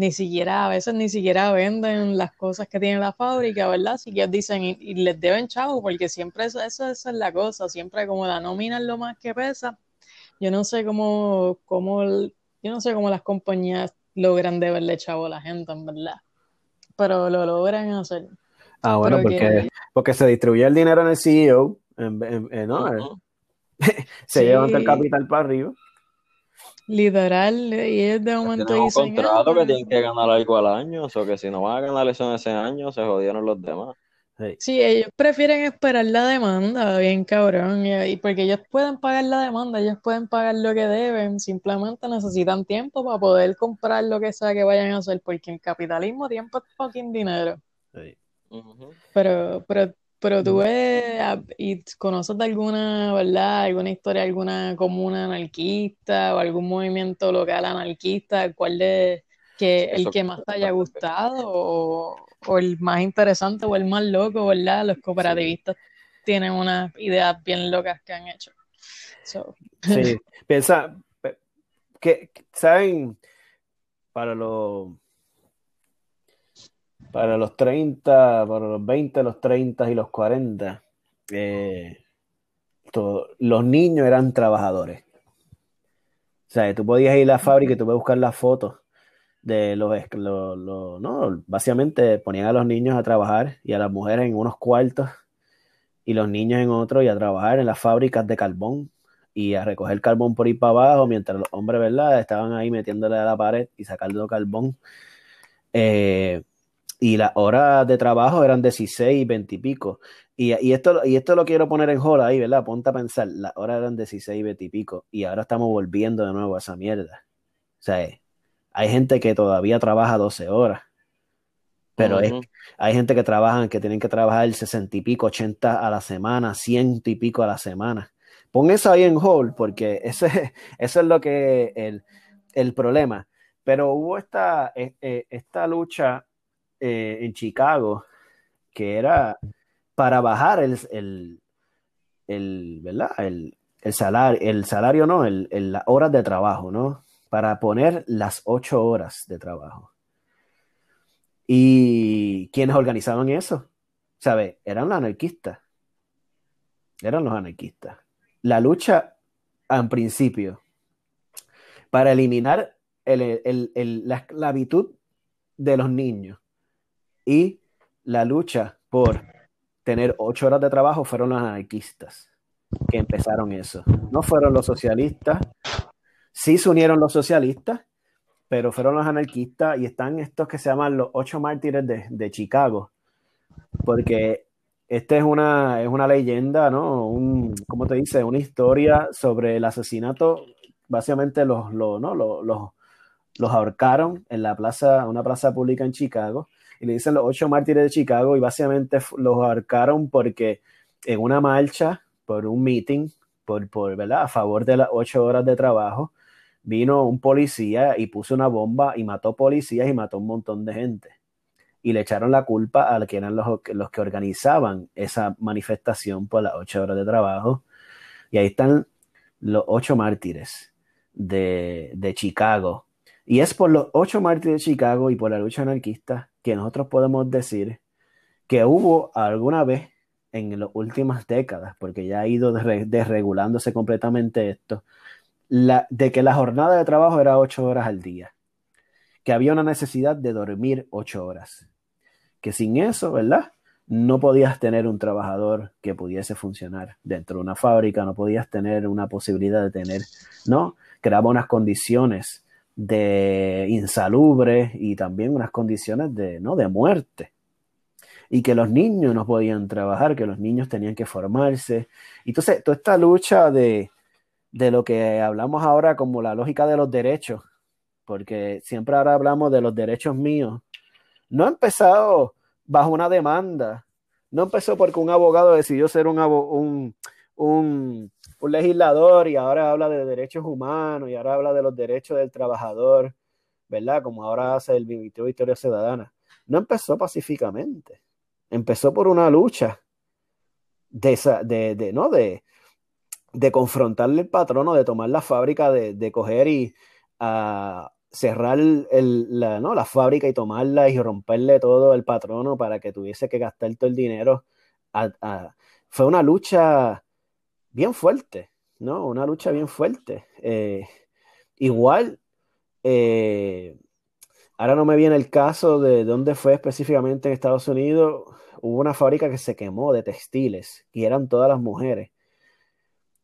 ni siquiera, a veces ni siquiera venden las cosas que tiene la fábrica, ¿verdad? Así que dicen y, les deben chavo, porque siempre eso, eso, es la cosa, siempre como la nómina es lo más que pesa. Yo no sé cómo, cómo, yo no sé cómo las compañías logran deberle chavo a la gente, en verdad. Pero lo logran hacer. Ah, bueno, porque, porque se distribuye el dinero en el CEO, en, ¿no? se lleva el capital para arriba. Literal, y es de momento un contrato que tienen que ganar algo al año, o sea que si no van a ganar eso en ese año, se jodieron los demás. Sí. ellos prefieren esperar la demanda, bien cabrón, y, porque ellos pueden pagar la demanda, ellos pueden pagar lo que deben, simplemente necesitan tiempo para poder comprar lo que sea que vayan a hacer, porque en capitalismo tiempo es fucking dinero. Pero, pero, pero tú ves y conoces de alguna, ¿verdad? Alguna historia, alguna comuna anarquista o algún movimiento local anarquista, cuál de que el que más te haya gustado o, el más interesante o el más loco, ¿verdad? Los cooperativistas tienen unas ideas bien locas que han hecho. Sí, piensa, que, ¿saben? Para los para los 30, para los 20, los 30 y los 40, eh, los niños eran trabajadores. O sea, tú podías ir a la fábrica y tú puedes buscar las fotos de los, no, básicamente ponían a los niños a trabajar y a las mujeres en unos cuartos y los niños en otros y a trabajar en las fábricas de carbón y a recoger carbón por ir para abajo mientras los hombres, ¿verdad? Estaban ahí metiéndole a la pared y sacando carbón. Eh, y las horas de trabajo eran 16, 20 y pico. Y, y, esto, y esto lo quiero poner en jola ahí, ¿verdad? Ponte a pensar, las horas eran 16, 20 y pico. Y ahora estamos volviendo de nuevo a esa mierda. O sea, hay gente que todavía trabaja 12 horas. Pero hay gente que trabajan, que tienen que trabajar 60 y pico, 80 a la semana, 100 y pico a la semana. Pon eso ahí en hold, porque ese, eso es lo que el, el problema. Pero hubo esta, e, e, esta lucha eh, en Chicago que era para bajar el, el, el ¿verdad? El, el, salario, el salario no, el, las horas de trabajo, ¿no? Para poner las ocho horas de trabajo. ¿Y quienes organizaban eso? ¿Sabe? Eran los anarquistas. Eran los anarquistas. La lucha, en principio, para eliminar la esclavitud de los niños y la lucha por tener ocho horas de trabajo fueron los anarquistas que empezaron eso. No fueron los socialistas, sí se unieron los socialistas, pero fueron los anarquistas y están estos que se llaman los ocho mártires de, Chicago, porque esta es una, es una leyenda, ¿no? Un, ¿Cómo te dice? Una historia sobre el asesinato. Básicamente los, los, ¿no? los, los ahorcaron en la plaza, una plaza pública en Chicago y le dicen los ocho mártires de Chicago y básicamente los arcaron porque en una marcha, por un meeting, por, por, ¿verdad? a favor de las ocho horas de trabajo, vino un policía y puso una bomba y mató policías y mató un montón de gente. Y le echaron la culpa a que eran los, los que organizaban esa manifestación por las ocho horas de trabajo. Y ahí están los ocho mártires de, de Chicago. Y es por los ocho mártires de Chicago y por la lucha anarquista que nosotros podemos decir que hubo alguna vez en las últimas décadas, porque ya ha ido desregulándose completamente esto, de que la jornada de trabajo era ocho horas al día, que había una necesidad de dormir ocho horas, que sin eso, ¿verdad? No podías tener un trabajador que pudiese funcionar dentro de una fábrica, no podías tener una posibilidad de tener, ¿no? Creaba unas condiciones de insalubre y también unas condiciones de, ¿no? de muerte. Y que los niños no podían trabajar, que los niños tenían que formarse. Entonces, toda esta lucha de, de lo que hablamos ahora como la lógica de los derechos, porque siempre ahora hablamos de los derechos míos, no ha empezado bajo una demanda, no empezó porque un abogado decidió ser un, un, un, un legislador y ahora habla de derechos humanos y ahora habla de los derechos del trabajador, ¿verdad? Como ahora hace el Ministerio de Historia Ciudadana. No empezó pacíficamente, empezó por una lucha de, de, de ¿no? De, de confrontarle el patrono, de tomar la fábrica, de, coger y cerrar el, la, ¿no? la fábrica y tomarla y romperle todo el patrono para que tuviese que gastar todo el dinero. fue una lucha bien fuerte, ¿no? Una lucha bien fuerte. Eh, igual, eh, ahora no me viene el caso de dónde fue específicamente en Estados Unidos, hubo una fábrica que se quemó de textiles y eran todas las mujeres.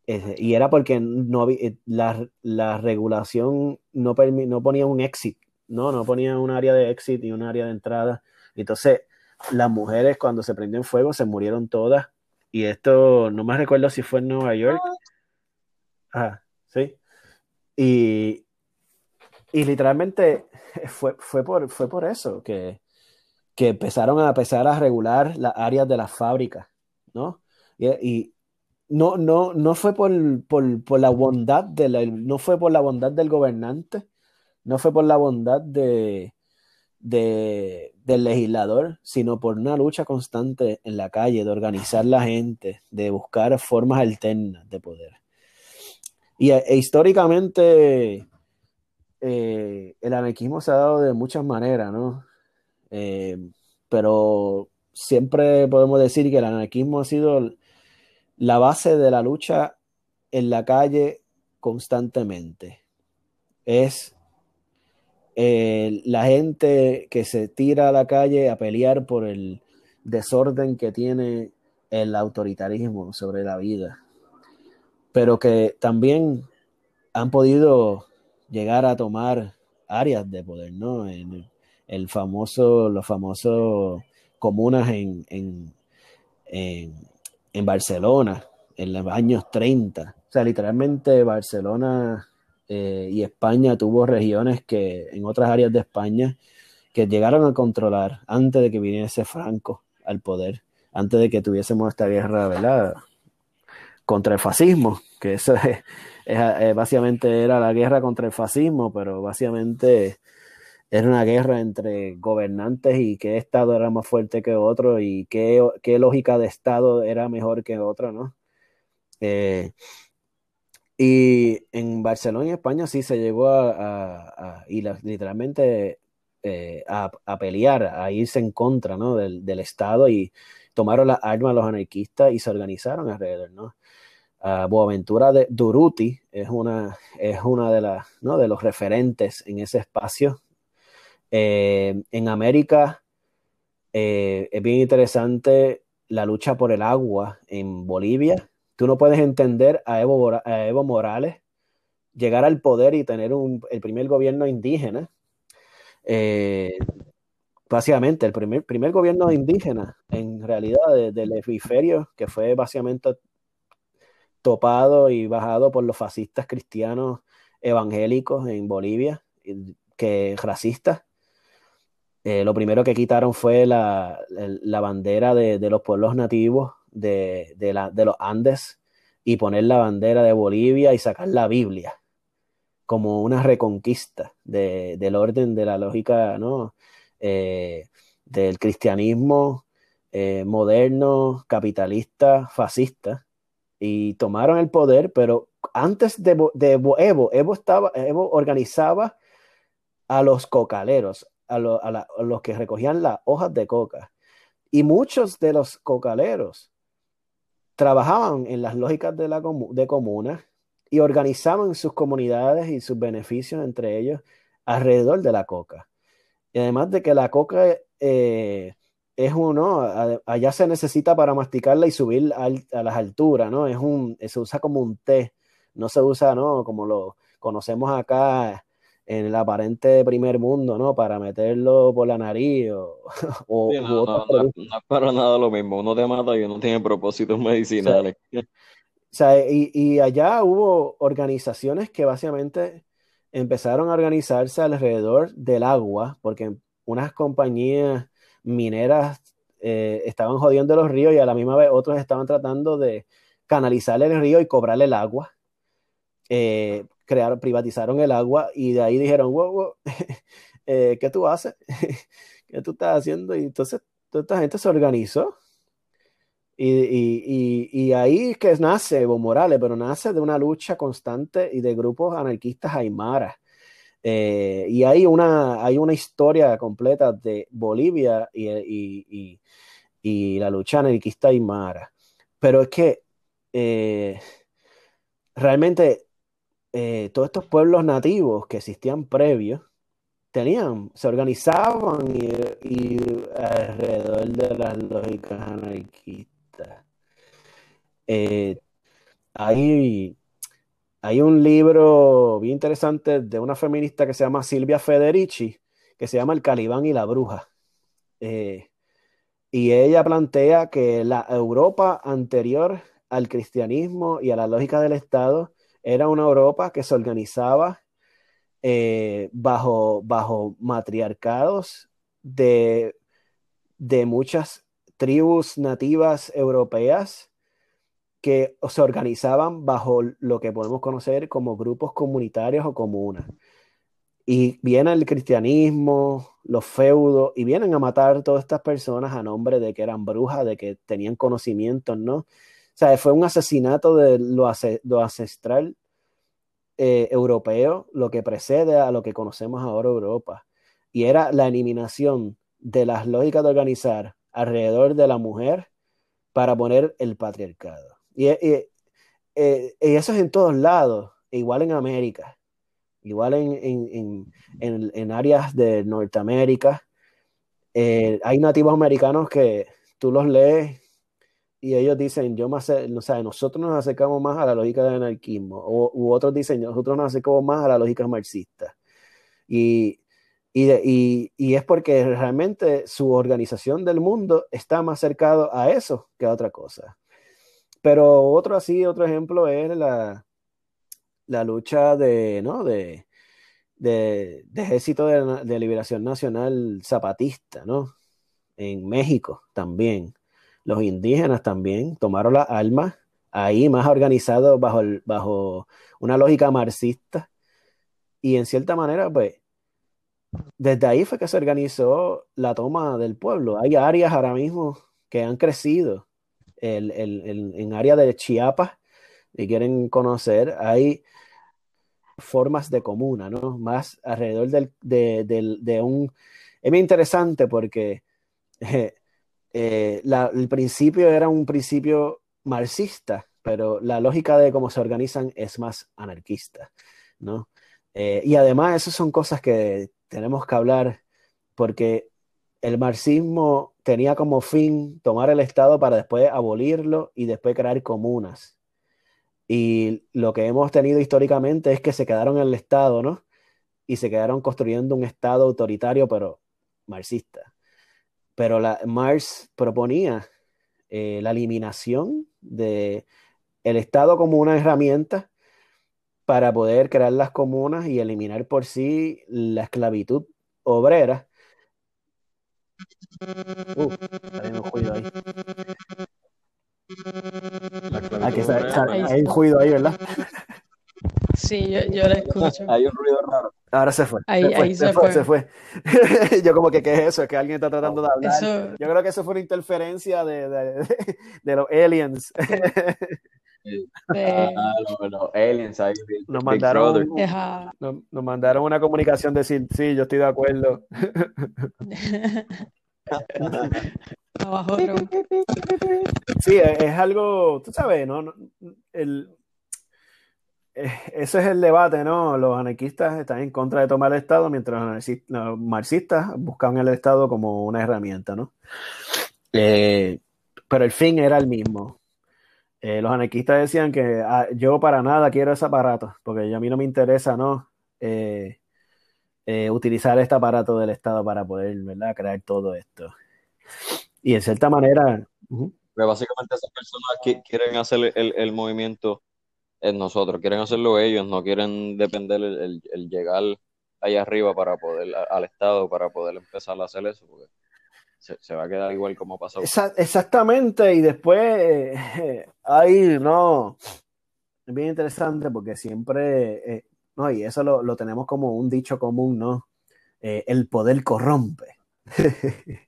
y era porque no eh, la, la, regulación no, no ponía un exit, ¿no? No ponía un área de exit y un área de entrada. Entonces, las mujeres cuando se prendió en fuego se murieron todas. Y esto, no me recuerdo si fue en Nueva York. Ah, sí. Y, y literalmente fue, fue, por, fue por eso que, que empezaron a empezar a regular las áreas de las fábricas, ¿no? Y, no, no, no fue por, por, la bondad de la, no fue por la bondad del gobernante, no fue por la bondad de, de, del legislador, sino por una lucha constante en la calle, de organizar la gente, de buscar formas alternas de poder. Y e, históricamente eh, el anarquismo se ha dado de muchas maneras, ¿no? Eh, pero siempre podemos decir que el anarquismo ha sido la base de la lucha en la calle constantemente. Es eh, la gente que se tira a la calle a pelear por el desorden que tiene el autoritarismo sobre la vida, pero que también han podido llegar a tomar áreas de poder, ¿no? En el famoso, los famosos comunas en, en, en, Barcelona, en los años 30. O sea, literalmente Barcelona eh, y España tuvo regiones que en otras áreas de España que llegaron a controlar antes de que viniese Franco al poder, antes de que tuviésemos esta guerra velada contra el fascismo, que eso es, eh, básicamente era la guerra contra el fascismo, pero básicamente era una guerra entre gobernantes y qué estado era más fuerte que otro y qué, qué lógica de estado era mejor que otro, ¿no? Eh, y en Barcelona y España sí se llegó a, y literalmente eh, a, pelear, a irse en contra ¿no? del, Estado y tomaron las armas los anarquistas y se organizaron alrededor, ¿no? Boaventura de Duruti es una, es una de, las, ¿no? de los referentes en ese espacio. Eh, en América eh, es bien interesante la lucha por el agua en Bolivia. Tú no puedes entender a Evo, Morales llegar al poder y tener un, el primer gobierno indígena. Eh, básicamente, el primer, primer gobierno indígena, en realidad, del hemisferio, que fue básicamente topado y bajado por los fascistas cristianos evangélicos en Bolivia, que racistas. Eh, lo primero que quitaron fue la, bandera de, los pueblos nativos de, los Andes y poner la bandera de Bolivia y sacar la Biblia como una reconquista del orden de la lógica ¿no? Eh, del cristianismo eh, moderno, capitalista, fascista y tomaron el poder, pero antes de, Evo, Evo, estaba, Evo organizaba a los cocaleros, a, los que recogían las hojas de coca. Y muchos de los cocaleros trabajaban en las lógicas de la de comuna y organizaban sus comunidades y sus beneficios entre ellos alrededor de la coca. Y además de que la coca eh, es uno, allá se necesita para masticarla y subir a las alturas, ¿no? Es un, se usa como un té, no se usa, ¿no? Como lo conocemos acá en el aparente primer mundo, ¿no? Para meterlo por la nariz o... no, no, es para nada lo mismo, uno te mata y uno tiene propósitos medicinales. O sea, y, y allá hubo organizaciones que básicamente empezaron a organizarse alrededor del agua, porque unas compañías mineras eh, estaban jodiendo los ríos y a la misma vez otros estaban tratando de canalizar el río y cobrarle el agua. Eh, crearon, privatizaron el agua y de ahí dijeron, wow, wow eh, ¿qué tú haces? ¿Qué tú estás haciendo? Y entonces toda esta gente se organizó. Y, y, y, ahí es que nace Evo Morales, pero nace de una lucha constante y de grupos anarquistas aymaras eh, y hay una, hay una historia completa de Bolivia y, la lucha anarquista aymara. Pero es que eh, realmente eh, todos estos pueblos nativos que existían previos tenían, se organizaban y, alrededor de las lógicas anarquistas. hay hay un libro bien interesante de una feminista que se llama Silvia Federici, que se llama El Calibán y la Bruja. Eh, Y ella plantea que la Europa anterior al cristianismo y a la lógica del Estado era una Europa que se organizaba eh, bajo, bajo matriarcados de, de muchas tribus nativas europeas que se organizaban bajo lo que podemos conocer como grupos comunitarios o comunas. Y viene el cristianismo, los feudos, y vienen a matar a todas estas personas a nombre de que eran brujas, de que tenían conocimientos, ¿no? Sea, fue un asesinato de lo, ancestral eh, europeo, lo que precede a lo que conocemos ahora Europa. Y era la eliminación de las lógicas de organizar alrededor de la mujer para poner el patriarcado. Y, eh, eso es en todos lados, igual en América igual en, áreas de Norteamérica. Eh, hay nativos americanos que tú los lees y ellos dicen, yo más, o sea, nosotros nos acercamos más a la lógica del anarquismo, o, u otros dicen, nosotros nos acercamos más a la lógica marxista. Y, y, es porque realmente su organización del mundo está más cercado a eso que a otra cosa. Pero otro así, otro ejemplo es la, la lucha de, ¿no? de, de, ejército de, liberación nacional zapatista, ¿no? En México también. Los indígenas también tomaron las armas ahí más organizados bajo, bajo una lógica marxista. Y en cierta manera, pues, desde ahí fue que se organizó la toma del pueblo. Hay áreas ahora mismo que han crecido. El, el, en área de Chiapas, y quieren conocer, hay formas de comuna, ¿no? Más alrededor del, de, un... Es muy interesante porque eh, eh, el principio era un principio marxista, pero la lógica de cómo se organizan es más anarquista, ¿no? Eh, y además esas son cosas que tenemos que hablar porque el marxismo tenía como fin tomar el Estado para después abolirlo y después crear comunas. Y lo que hemos tenido históricamente es que se quedaron en el Estado, ¿no? Y se quedaron construyendo un Estado autoritario, pero marxista. Pero la, Marx proponía eh, la eliminación de el Estado como una herramienta para poder crear las comunas y eliminar por sí la esclavitud obrera. Uh, hay un ahí. Ah, que hay un ruido ahí, ¿verdad? Sí, yo, yo la escucho. Hay un ruido raro. Ahora se fue. Ahí, se, fue, ahí se, fue, se, fue, yo como que, ¿qué es eso? Es que alguien está tratando de hablar. Yo creo que eso fue una interferencia de, de, de los aliens. Ah, los, aliens ahí. Nos mandaron, nos, nos, mandaron una comunicación de decir, sí, yo estoy de acuerdo. Sí, es, algo, tú sabes, ¿no? El, ese es el debate, ¿no? Los anarquistas están en contra de tomar el Estado, mientras los, marxistas buscan el Estado como una herramienta, ¿no? Eh, pero el fin era el mismo. Eh, los anarquistas decían que ah, yo para nada quiero ese aparato, porque a mí no me interesa, ¿no? utilizar este aparato del Estado para poder, ¿verdad? Crear todo esto. Y en cierta manera... básicamente esas personas quieren hacer el, movimiento en nosotros, quieren hacerlo ellos, no quieren depender el, llegar allá arriba para poder, al Estado, para poder empezar a hacer eso, porque se, va a quedar igual como pasó. exactamente, y después eh, ahí, no, es bien interesante porque siempre, eh, no, y eso lo, tenemos como un dicho común, ¿no? Eh, el poder corrompe.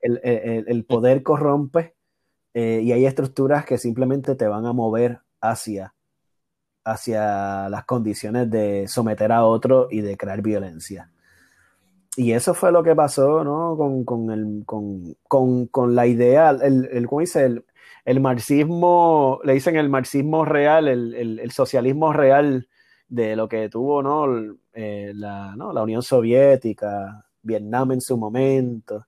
el, poder corrompe eh, y hay estructuras que simplemente te van a mover hacia, hacia las condiciones de someter a otro y de crear violencia. Y eso fue lo que pasó ¿no? con, con, el, con, con, con la idea, el, el, ¿cómo dice? El, el, marxismo, le dicen el marxismo real, el, socialismo real de lo que tuvo ¿no? Eh, la, la Unión Soviética, Vietnam en su momento,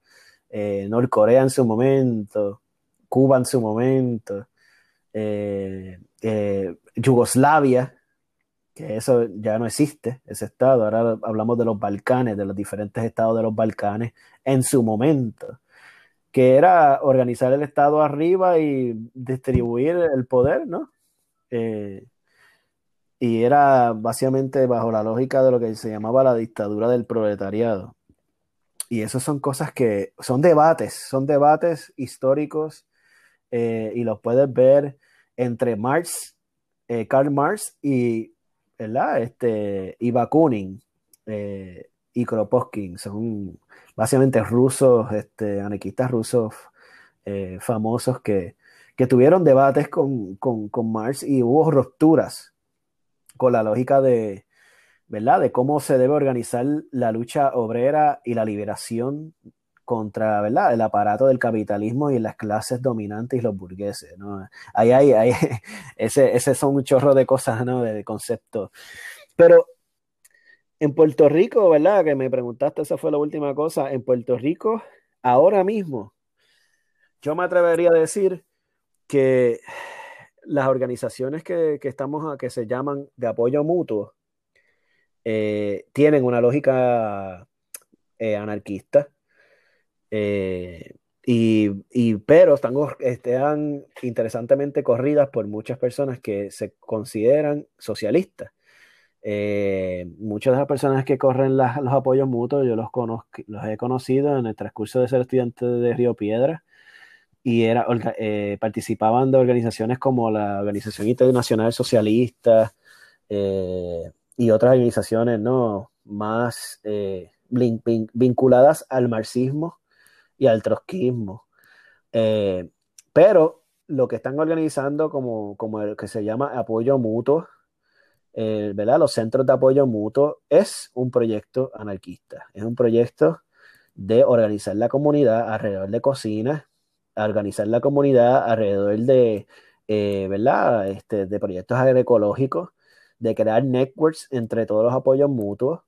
eh, Norcorea en su momento, Cuba en su momento, eh, eh, Yugoslavia, que eso ya no existe, ese estado, ahora hablamos de los Balcanes, de los diferentes estados de los Balcanes, en su momento, que era organizar el Estado arriba y distribuir el poder, ¿no? Eh, y era básicamente bajo la lógica de lo que se llamaba la dictadura del proletariado. Y esas son cosas que son debates, son debates históricos y los puedes ver entre Marx, eh, Karl Marx y, ¿verdad? Este, y Bakunin eh, y Kropotkin. Son básicamente rusos, este, anarquistas rusos famosos que, que, tuvieron debates con, con, con Marx y hubo rupturas con la lógica de, ¿verdad? De cómo se debe organizar la lucha obrera y la liberación contra, ¿verdad? El aparato del capitalismo y las clases dominantes y los burgueses, ¿no? Ahí hay, ahí, ese, ese son un chorro de cosas, ¿no? De, conceptos. Pero en Puerto Rico, ¿verdad? Que me preguntaste, esa fue la última cosa. En Puerto Rico, ahora mismo, yo me atrevería a decir que las organizaciones que, que estamos, que se llaman de apoyo mutuo, eh, tienen una lógica eh, anarquista, eh, y, pero están, interesantemente corridas por muchas personas que se consideran socialistas. muchas de las personas que corren los apoyos mutuos, yo los, conozco, los he conocido en el transcurso de ser estudiante de Río Piedra y era, participaban de organizaciones como la Organización Internacional Socialista, y otras organizaciones ¿no? más eh, vinculadas al marxismo y al trotskismo. Eh, pero lo que están organizando como, como el que se llama apoyo mutuo, eh, ¿verdad? Los centros de apoyo mutuo es un proyecto anarquista, es un proyecto de organizar la comunidad alrededor de cocina, organizar la comunidad alrededor de, ¿verdad? Este, de proyectos agroecológicos, de crear networks entre todos los apoyos mutuos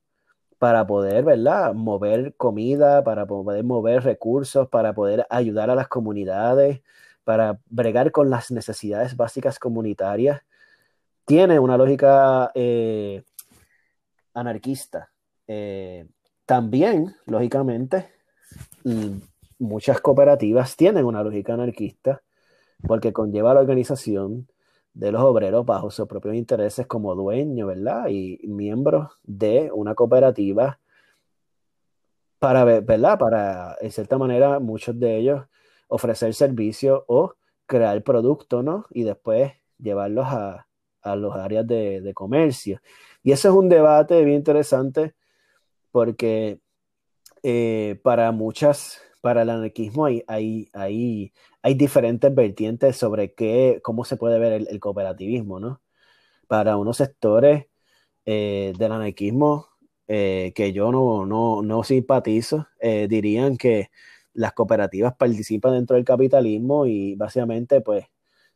para poder, ¿verdad? Mover comida, para poder mover recursos, para poder ayudar a las comunidades, para bregar con las necesidades básicas comunitarias. Tiene una lógica eh, anarquista. Eh, también, lógicamente, muchas cooperativas tienen una lógica anarquista porque conlleva la organización de los obreros bajo sus propios intereses como dueños, ¿verdad? Y miembros de una cooperativa para, ¿verdad? Para, en cierta manera, muchos de ellos ofrecer servicios o crear productos, ¿no? Y después llevarlos a, a los áreas de, de, comercio. Y eso es un debate bien interesante porque eh, para muchas, para el anarquismo hay, hay, hay hay diferentes vertientes sobre qué, cómo se puede ver el, cooperativismo, ¿no? Para unos sectores eh, del anarquismo eh, que yo no, no, no simpatizo, eh, dirían que las cooperativas participan dentro del capitalismo y básicamente pues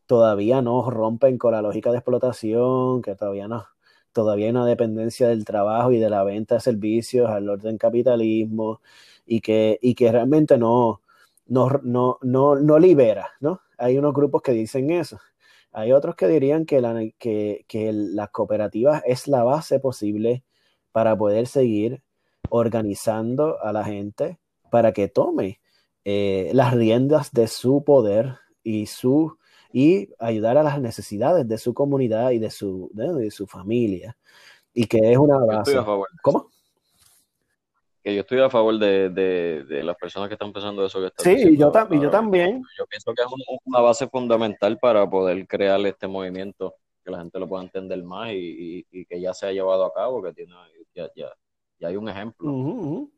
todavía no rompen con la lógica de explotación, que todavía no, todavía hay una dependencia del trabajo y de la venta de servicios al orden capitalismo y que, y que realmente no, no, no, no, no libera, ¿no? Hay unos grupos que dicen eso. Hay otros que dirían que, la, que, que las cooperativas es la base posible para poder seguir organizando a la gente para que tome eh, las riendas de su poder y su y ayudar a las necesidades de su comunidad y de su, de, su familia. Y que es una base. ¿Cómo? Que yo estoy a favor de, de, las personas que están pensando eso. Que sí, yo, yo también. Yo pienso que es una base fundamental para poder crear este movimiento, que la gente lo pueda entender más y, y, que ya se ha llevado a cabo, que tiene, ya, ya, ya hay un ejemplo.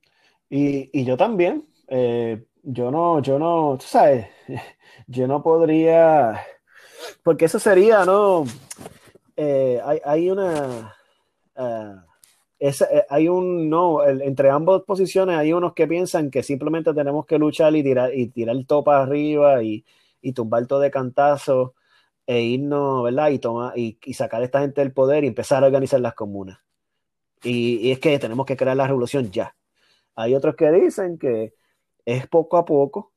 Y, y, yo también. Eh, yo no, yo no, tú sabes, yo no podría, porque eso sería, ¿no? Eh, hay, hay una... Ah, eh, hay un no, entre ambas posiciones hay unos que piensan que simplemente tenemos que luchar y tirar, y tirar el topa arriba y, y tumbar todo de cantazo e irnos, ¿verdad? Y, tomar, y, sacar a esta gente del poder y empezar a organizar las comunas. Y, y, es que tenemos que crear la revolución ya. Hay otros que dicen que es poco a poco,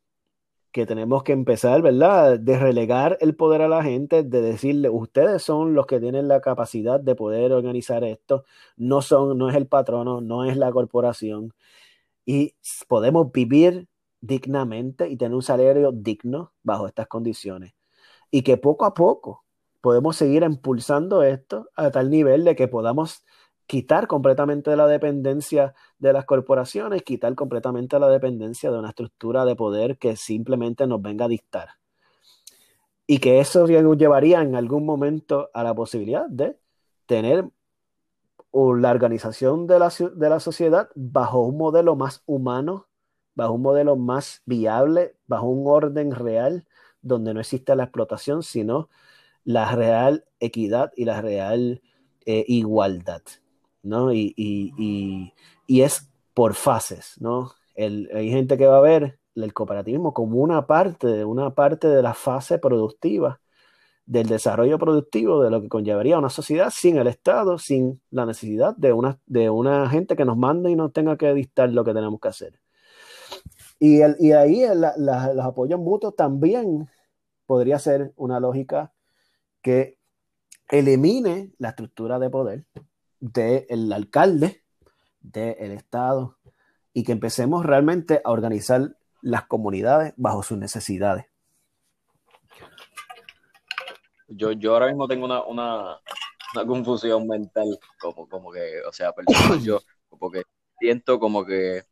que tenemos que empezar, ¿verdad? De relegar el poder a la gente, de decirle, ustedes son los que tienen la capacidad de poder organizar esto, no son, no es el patrono, no es la corporación, y podemos vivir dignamente y tener un salario digno bajo estas condiciones. Y que poco a poco podemos seguir impulsando esto a tal nivel de que podamos quitar completamente la dependencia de las corporaciones, quitar completamente la dependencia de una estructura de poder que simplemente nos venga a dictar. Y que eso llevaría en algún momento a la posibilidad de tener la organización de la, sociedad bajo un modelo más humano, bajo un modelo más viable, bajo un orden real, donde no existe la explotación, sino la real equidad y la real eh, igualdad. ¿No? Y, es por fases, ¿no? hay gente que va a ver el cooperativismo como una parte, una parte de la fase productiva del desarrollo productivo de lo que conllevaría una sociedad sin el Estado, sin la necesidad de una, gente que nos mande y nos tenga que dictar lo que tenemos que hacer. Y, ahí los apoyos mutuos también podría ser una lógica que elimine la estructura de poder del alcalde, del Estado, y que empecemos realmente a organizar las comunidades bajo sus necesidades. Yo, yo ahora mismo tengo una, una, confusión mental, como, como que, o sea, yo, porque siento como que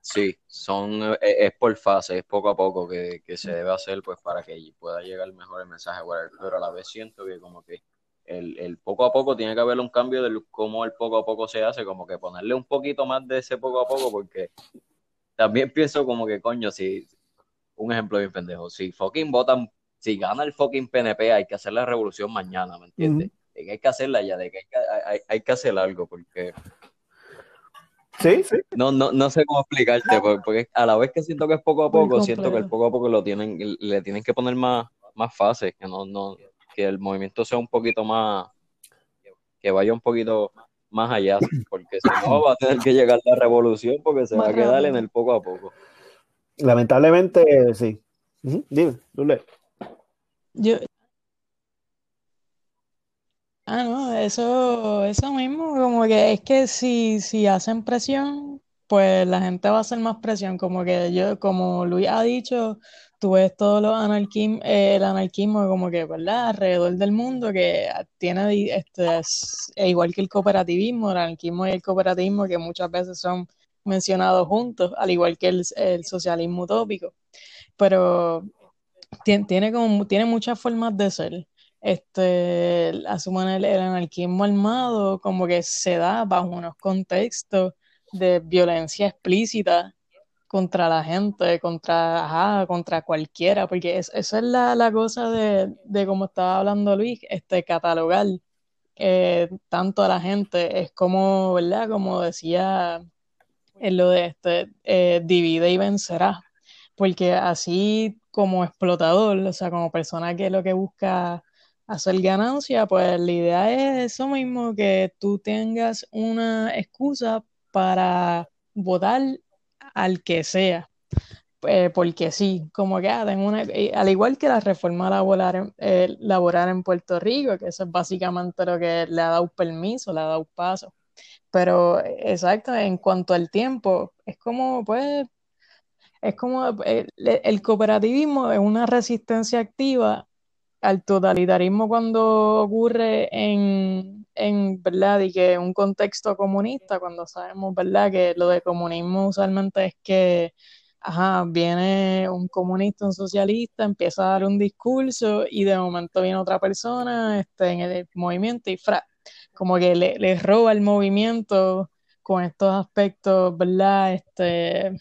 sí, son, es, por fase, es poco a poco que, que, se debe hacer pues para que pueda llegar mejor el mensaje, pero a la vez siento que como que el, el, poco a poco tiene que haber un cambio de cómo el poco a poco se hace, como que ponerle un poquito más de ese poco a poco, porque también pienso como que, coño, si, un ejemplo bien pendejo, si fucking votan, si gana el fucking PNP, hay que hacer la revolución mañana, ¿me entiendes? Hay que hacerla ya, de que hay que, hay, hay que hacer algo, porque... Sí, sí. No, no, no sé cómo explicarte, porque a la vez que siento que es poco a poco, siento que el poco a poco lo tienen, le tienen que poner más, más fases, que no, no, que el movimiento sea un poquito más, que vaya un poquito más allá, porque si no va a tener que llegar la revolución porque se va a quedar en el poco a poco. Lamentablemente, sí. Dime, Lule. Yo. Ah, no, eso, eso mismo, como que es que si, si hacen presión, pues la gente va a hacer más presión, como que yo, como Luis ha dicho, tú ves todo lo anarquismo, el anarquismo como que, ¿verdad? Alrededor del mundo que tiene, este, es, igual que el cooperativismo, el anarquismo y el cooperativismo que muchas veces son mencionados juntos, al igual que el, socialismo utópico. Pero tiene, tiene, como, tiene muchas formas de ser. Este, asuman el, el anarquismo armado como que se da bajo unos contextos de violencia explícita contra la gente, contra, contra cualquiera, porque esa es la, cosa de, de, como estaba hablando Luis, este, catalogar eh, tanto a la gente, es como, ¿verdad? Como decía en lo de este, eh, divide y vencerá, porque así como explotador, o sea, como persona que lo que busca hacer ganancia, pues la idea es eso mismo, que tú tengas una excusa para votar al que sea. Eh, porque sí, como que ah, una, eh, al igual que la reforma laboral, eh, laboral en Puerto Rico, que eso es básicamente lo que le ha dado permiso, le ha dado paso. Pero exacto, en cuanto al tiempo, es como, pues, es como el cooperativismo es una resistencia activa al totalitarismo cuando ocurre en, en verdad y que un contexto comunista, cuando sabemos verdad que lo de comunismo usualmente es que ajá, viene un comunista, un socialista, empieza a dar un discurso y de momento viene otra persona este, en el movimiento y fra, como que le, le roba el movimiento con estos aspectos, ¿verdad? Este,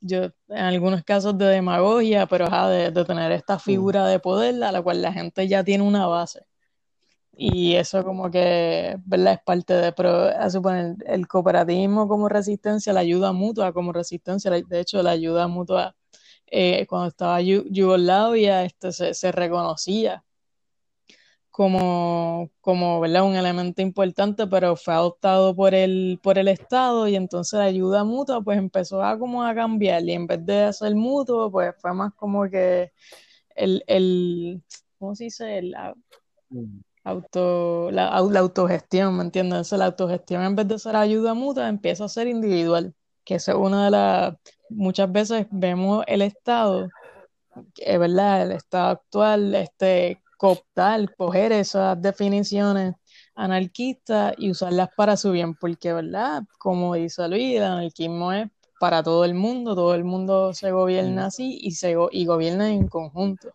yo en algunos casos de demagogia, pero de, tener esta figura de poder a la cual la gente ya tiene una base. Y eso como que. Es parte de, pero a suponer, el cooperativismo como resistencia, la ayuda mutua como resistencia, de hecho la ayuda mutua, eh, cuando estaba Yugoslavia, este, se, se reconocía como, como ¿verdad? un elemento importante, pero fue adoptado por el, por el Estado y entonces la ayuda mutua pues empezó a como a cambiar y en vez de hacer mutuo pues fue más como que el, el ¿cómo se dice? El mm. Auto, la, la autogestión, ¿me entiendes? la autogestión en vez de ser ayuda mutua empieza a ser individual que eso es una de las, muchas veces vemos el Estado, es verdad, el Estado actual, este, cooptar, coger esas definiciones anarquistas y usarlas para su bien, porque, ¿verdad? Como dice Luis, el anarquismo es para todo el mundo, todo el mundo se gobierna así y se y gobierna en conjunto.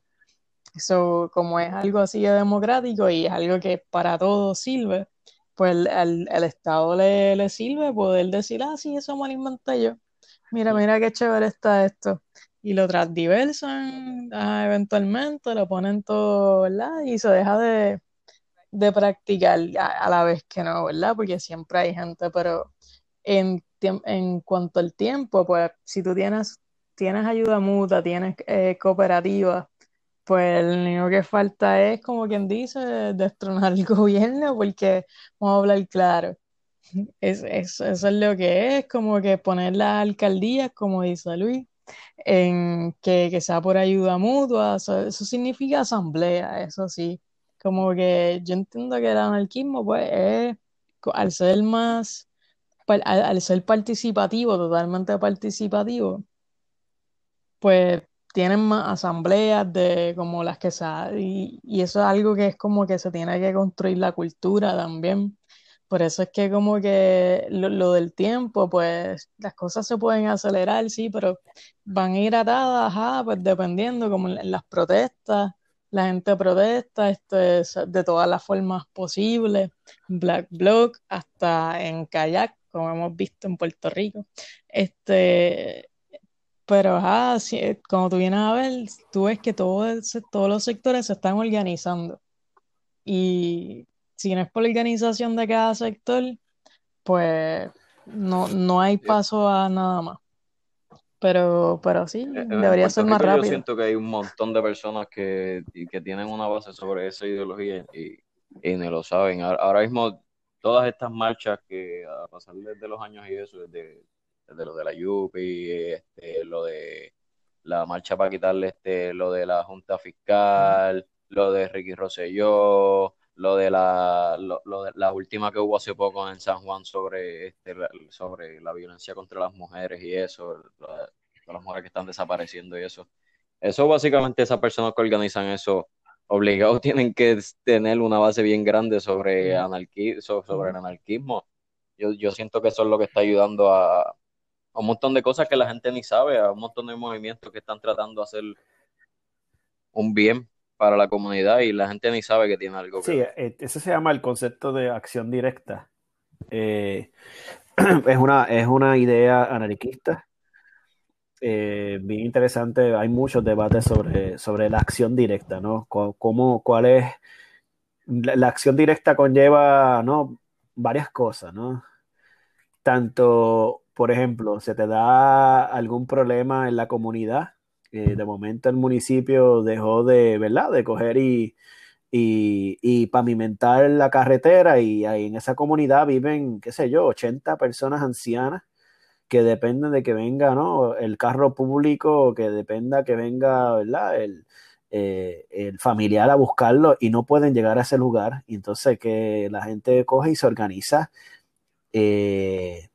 Eso, como es algo así de democrático y es algo que para todos sirve, pues el, Estado le, le, sirve poder decir, ah, sí, eso me lo inventé yo. Mira, mira qué chévere está esto. Y lo transdiversan ah, eventualmente, lo ponen todo, ¿verdad? Y se deja de, de practicar a, la vez que no, ¿verdad? Porque siempre hay gente, pero en, en cuanto al tiempo, pues si tú tienes, tienes ayuda mutua, tienes eh, cooperativa, pues lo único que falta es, como quien dice, destronar el gobierno, porque vamos a hablar claro. Es, eso es lo que es, como que poner las alcaldías, como dice Luis, en que, que sea por ayuda mutua, eso, significa asamblea, eso sí. Como que yo entiendo que el anarquismo, pues, es al ser más, al ser participativo, totalmente participativo, pues tienen más asambleas de como las que se y, y, eso es algo que es como que se tiene que construir la cultura también. Por eso es que como que lo, del tiempo, pues las cosas se pueden acelerar, sí, pero van a ir atadas, ajá, pues dependiendo, como en, las protestas, la gente protesta esto es de todas las formas posibles, Black Bloc hasta en kayak, como hemos visto en Puerto Rico. Este, pero ajá, eh, como tú vienes a ver, tú ves que todos los sectores se están organizando. Y si no es por la organización de cada sector, pues no, no hay paso a nada más. Pero, pero sí, eh, debería ser más rápido. Yo siento que hay un montón de personas que, que tienen una base sobre esa ideología y, y no lo saben. Ahora mismo, todas estas marchas que a pasar desde los años y eso, desde de lo de la Yupi, este, lo de la marcha para quitarle este, lo de la Junta Fiscal, lo de Ricky Rosselló, lo de la, lo, de la última que hubo hace poco en San Juan sobre, este, la, sobre la violencia contra las mujeres y eso, las mujeres que están desapareciendo y eso. Eso básicamente esas personas que organizan eso obligados tienen que tener una base bien grande sobre, anarquí sobre el anarquismo. Yo, yo siento que eso es lo que está ayudando a, un montón de cosas que la gente ni sabe, a un montón de movimientos que están tratando de hacer un bien para la comunidad y la gente ni sabe que tiene algo. Sí, eh, ese se llama el concepto de acción directa. Eh, es, una, es una idea anarquista. Eh, bien interesante, hay muchos debates sobre, sobre la acción directa, ¿no? ¿Cómo, ¿Cuál es? La, la acción directa conlleva, ¿no? Varias cosas, ¿no? Tanto por ejemplo, se te da algún problema en la comunidad, eh, de momento el municipio dejó de, ¿verdad? De coger y, y, pavimentar la carretera y ahí en esa comunidad viven, qué sé yo, 80 personas ancianas que dependen de que venga, ¿no? El carro público, que dependa que venga, ¿verdad? El, eh, el familiar a buscarlo y no pueden llegar a ese lugar. Y entonces que la gente coge y se organiza. Eh,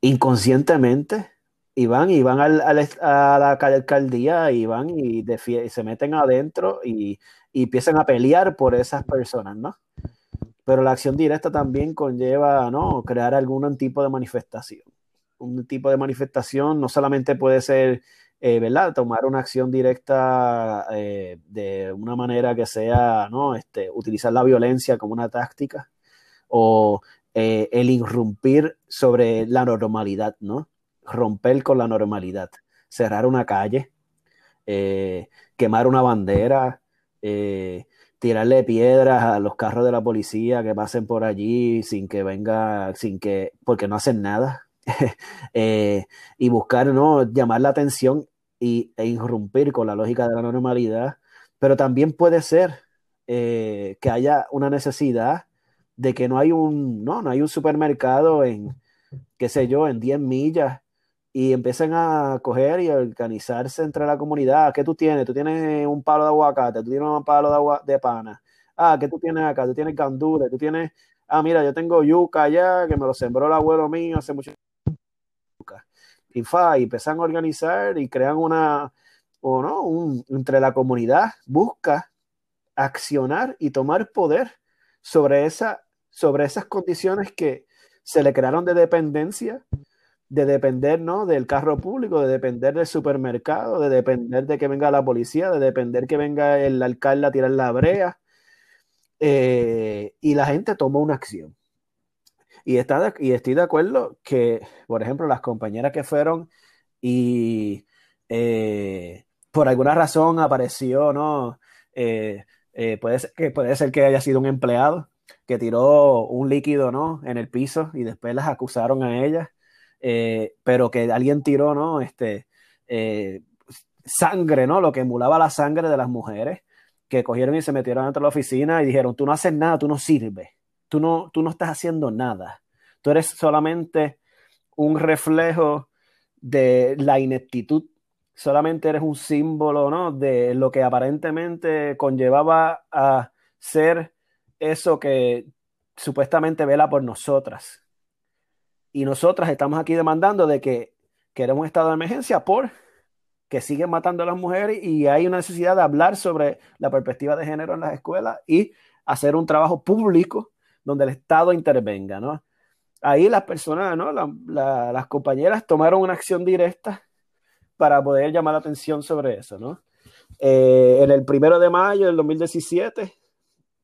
inconscientemente y van y van al, a la alcaldía y van y, se meten adentro y, empiezan a pelear por esas personas, ¿no? Pero la acción directa también conlleva, ¿no? Crear algún tipo de manifestación. Un tipo de manifestación no solamente puede ser, eh, ¿verdad? Tomar una acción directa eh, de una manera que sea, ¿no? Este, utilizar la violencia como una táctica o eh, el irrumpir sobre la normalidad, ¿no? Romper con la normalidad, cerrar una calle, eh, quemar una bandera, eh, tirarle piedras a los carros de la policía que pasen por allí sin que venga, sin que, porque no hacen nada, y buscar, ¿no? Llamar la atención y, e irrumpir con la lógica de la normalidad, pero también puede ser que haya una necesidad de que no hay un, no, no hay un supermercado en, qué sé yo, en 10 millas y empiecen a coger y a organizarse entre la comunidad. ¿Qué tú tienes? Tú tienes un palo de aguacate, tú tienes un palo de, agua, de pana. Ah, ¿qué tú tienes acá? Tú tienes gandules, tú tienes, ah, mira, yo tengo yuca allá que me lo sembró el abuelo mío hace mucho y fa, y empiezan a organizar y crean una, o no, un, entre la comunidad, busca accionar y tomar poder sobre, esa, sobre esas condiciones que se le crearon de dependencia, de depender ¿no? del carro público, de depender del supermercado, de depender de que venga la policía, de depender que venga el alcalde a tirar la brea. Eh, y la gente tomó una acción. Y, está y estoy de acuerdo que, por ejemplo, las compañeras que fueron y eh, por alguna razón apareció, ¿no? Eh, puede, ser que, puede ser que haya sido un empleado que tiró un líquido, ¿no? En el piso y después las acusaron a ellas, pero que alguien tiró, ¿no? Este, sangre, ¿no? Lo que emulaba la sangre de las mujeres que cogieron y se metieron dentro de la oficina y dijeron, tú no haces nada, tú no sirves tú no, tú no estás haciendo nada. Tú eres solamente un reflejo de la ineptitud. Solamente eres un símbolo, ¿no? De lo que aparentemente conllevaba a ser eso que supuestamente vela por nosotras. Y nosotras estamos aquí demandando de que queremos un estado de emergencia por que siguen matando a las mujeres y hay una necesidad de hablar sobre la perspectiva de género en las escuelas y hacer un trabajo público donde el Estado intervenga, ¿no? Ahí las personas, ¿no? las compañeras tomaron una acción directa para poder llamar la atención sobre eso, ¿no? Eh, en el primero de mayo del 2017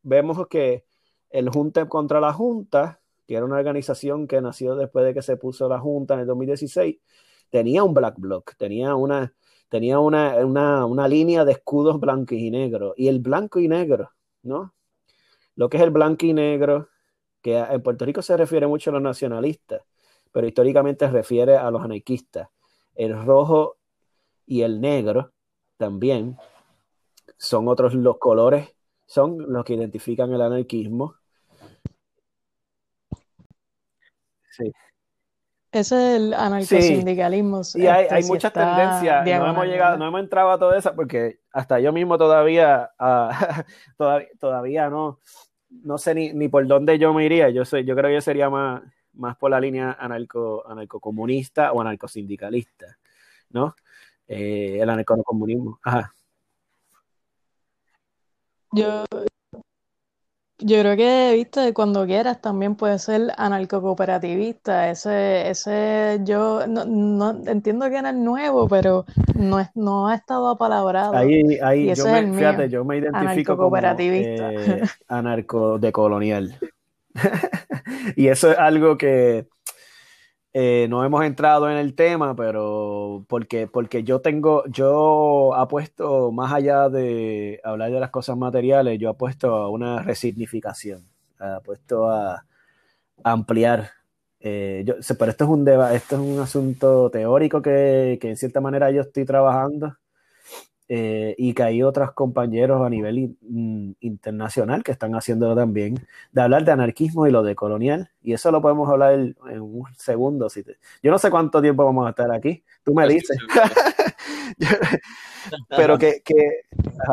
vemos que el Junta contra la Junta, que era una organización que nació después de que se puso la Junta en el 2016, tenía un black block, tenía una, tenía una, una, una línea de escudos blancos y negros. Y el blanco y negro, ¿no? Lo que es el blanco y negro que en Puerto Rico se refiere mucho a los nacionalistas, pero históricamente se refiere a los anarquistas. El rojo y el negro también son otros los colores, son los que identifican el anarquismo. Sí. Ese es el anarcosindicalismo. Sí. Y hay, hay este, muchas tendencias. No hemos, llegado, no hemos entrado a todo eso porque hasta yo mismo todavía, uh, todavía, todavía no, no sé ni, ni, por dónde yo me iría. Yo, soy, yo creo que yo sería más, más por la línea anarco, anarcocomunista o anarcosindicalista, ¿no? Eh, el anarcocomunismo. Ajá. Yo, yo creo que, viste, cuando quieras también puede ser anarcocooperativista. Ese, ese, yo no, no entiendo que era el nuevo, pero no, es, no ha estado apalabrado. Ahí, ahí yo, me, fíjate, yo me identifico como eh, anarco decolonial. y eso es algo que eh, no hemos entrado en el tema, pero porque, porque yo tengo, yo apuesto más allá de hablar de las cosas materiales, yo apuesto a una resignificación, apuesto a, ampliar. Eh, pero esto es un esto es un asunto teórico que, que en cierta manera yo estoy trabajando eh, y que hay otros compañeros a nivel mm, internacional que están haciéndolo también, de hablar de anarquismo y lo de colonial, y eso lo podemos hablar en, un segundo. Si Yo no sé cuánto tiempo vamos a estar aquí, tú me dices. Pero que...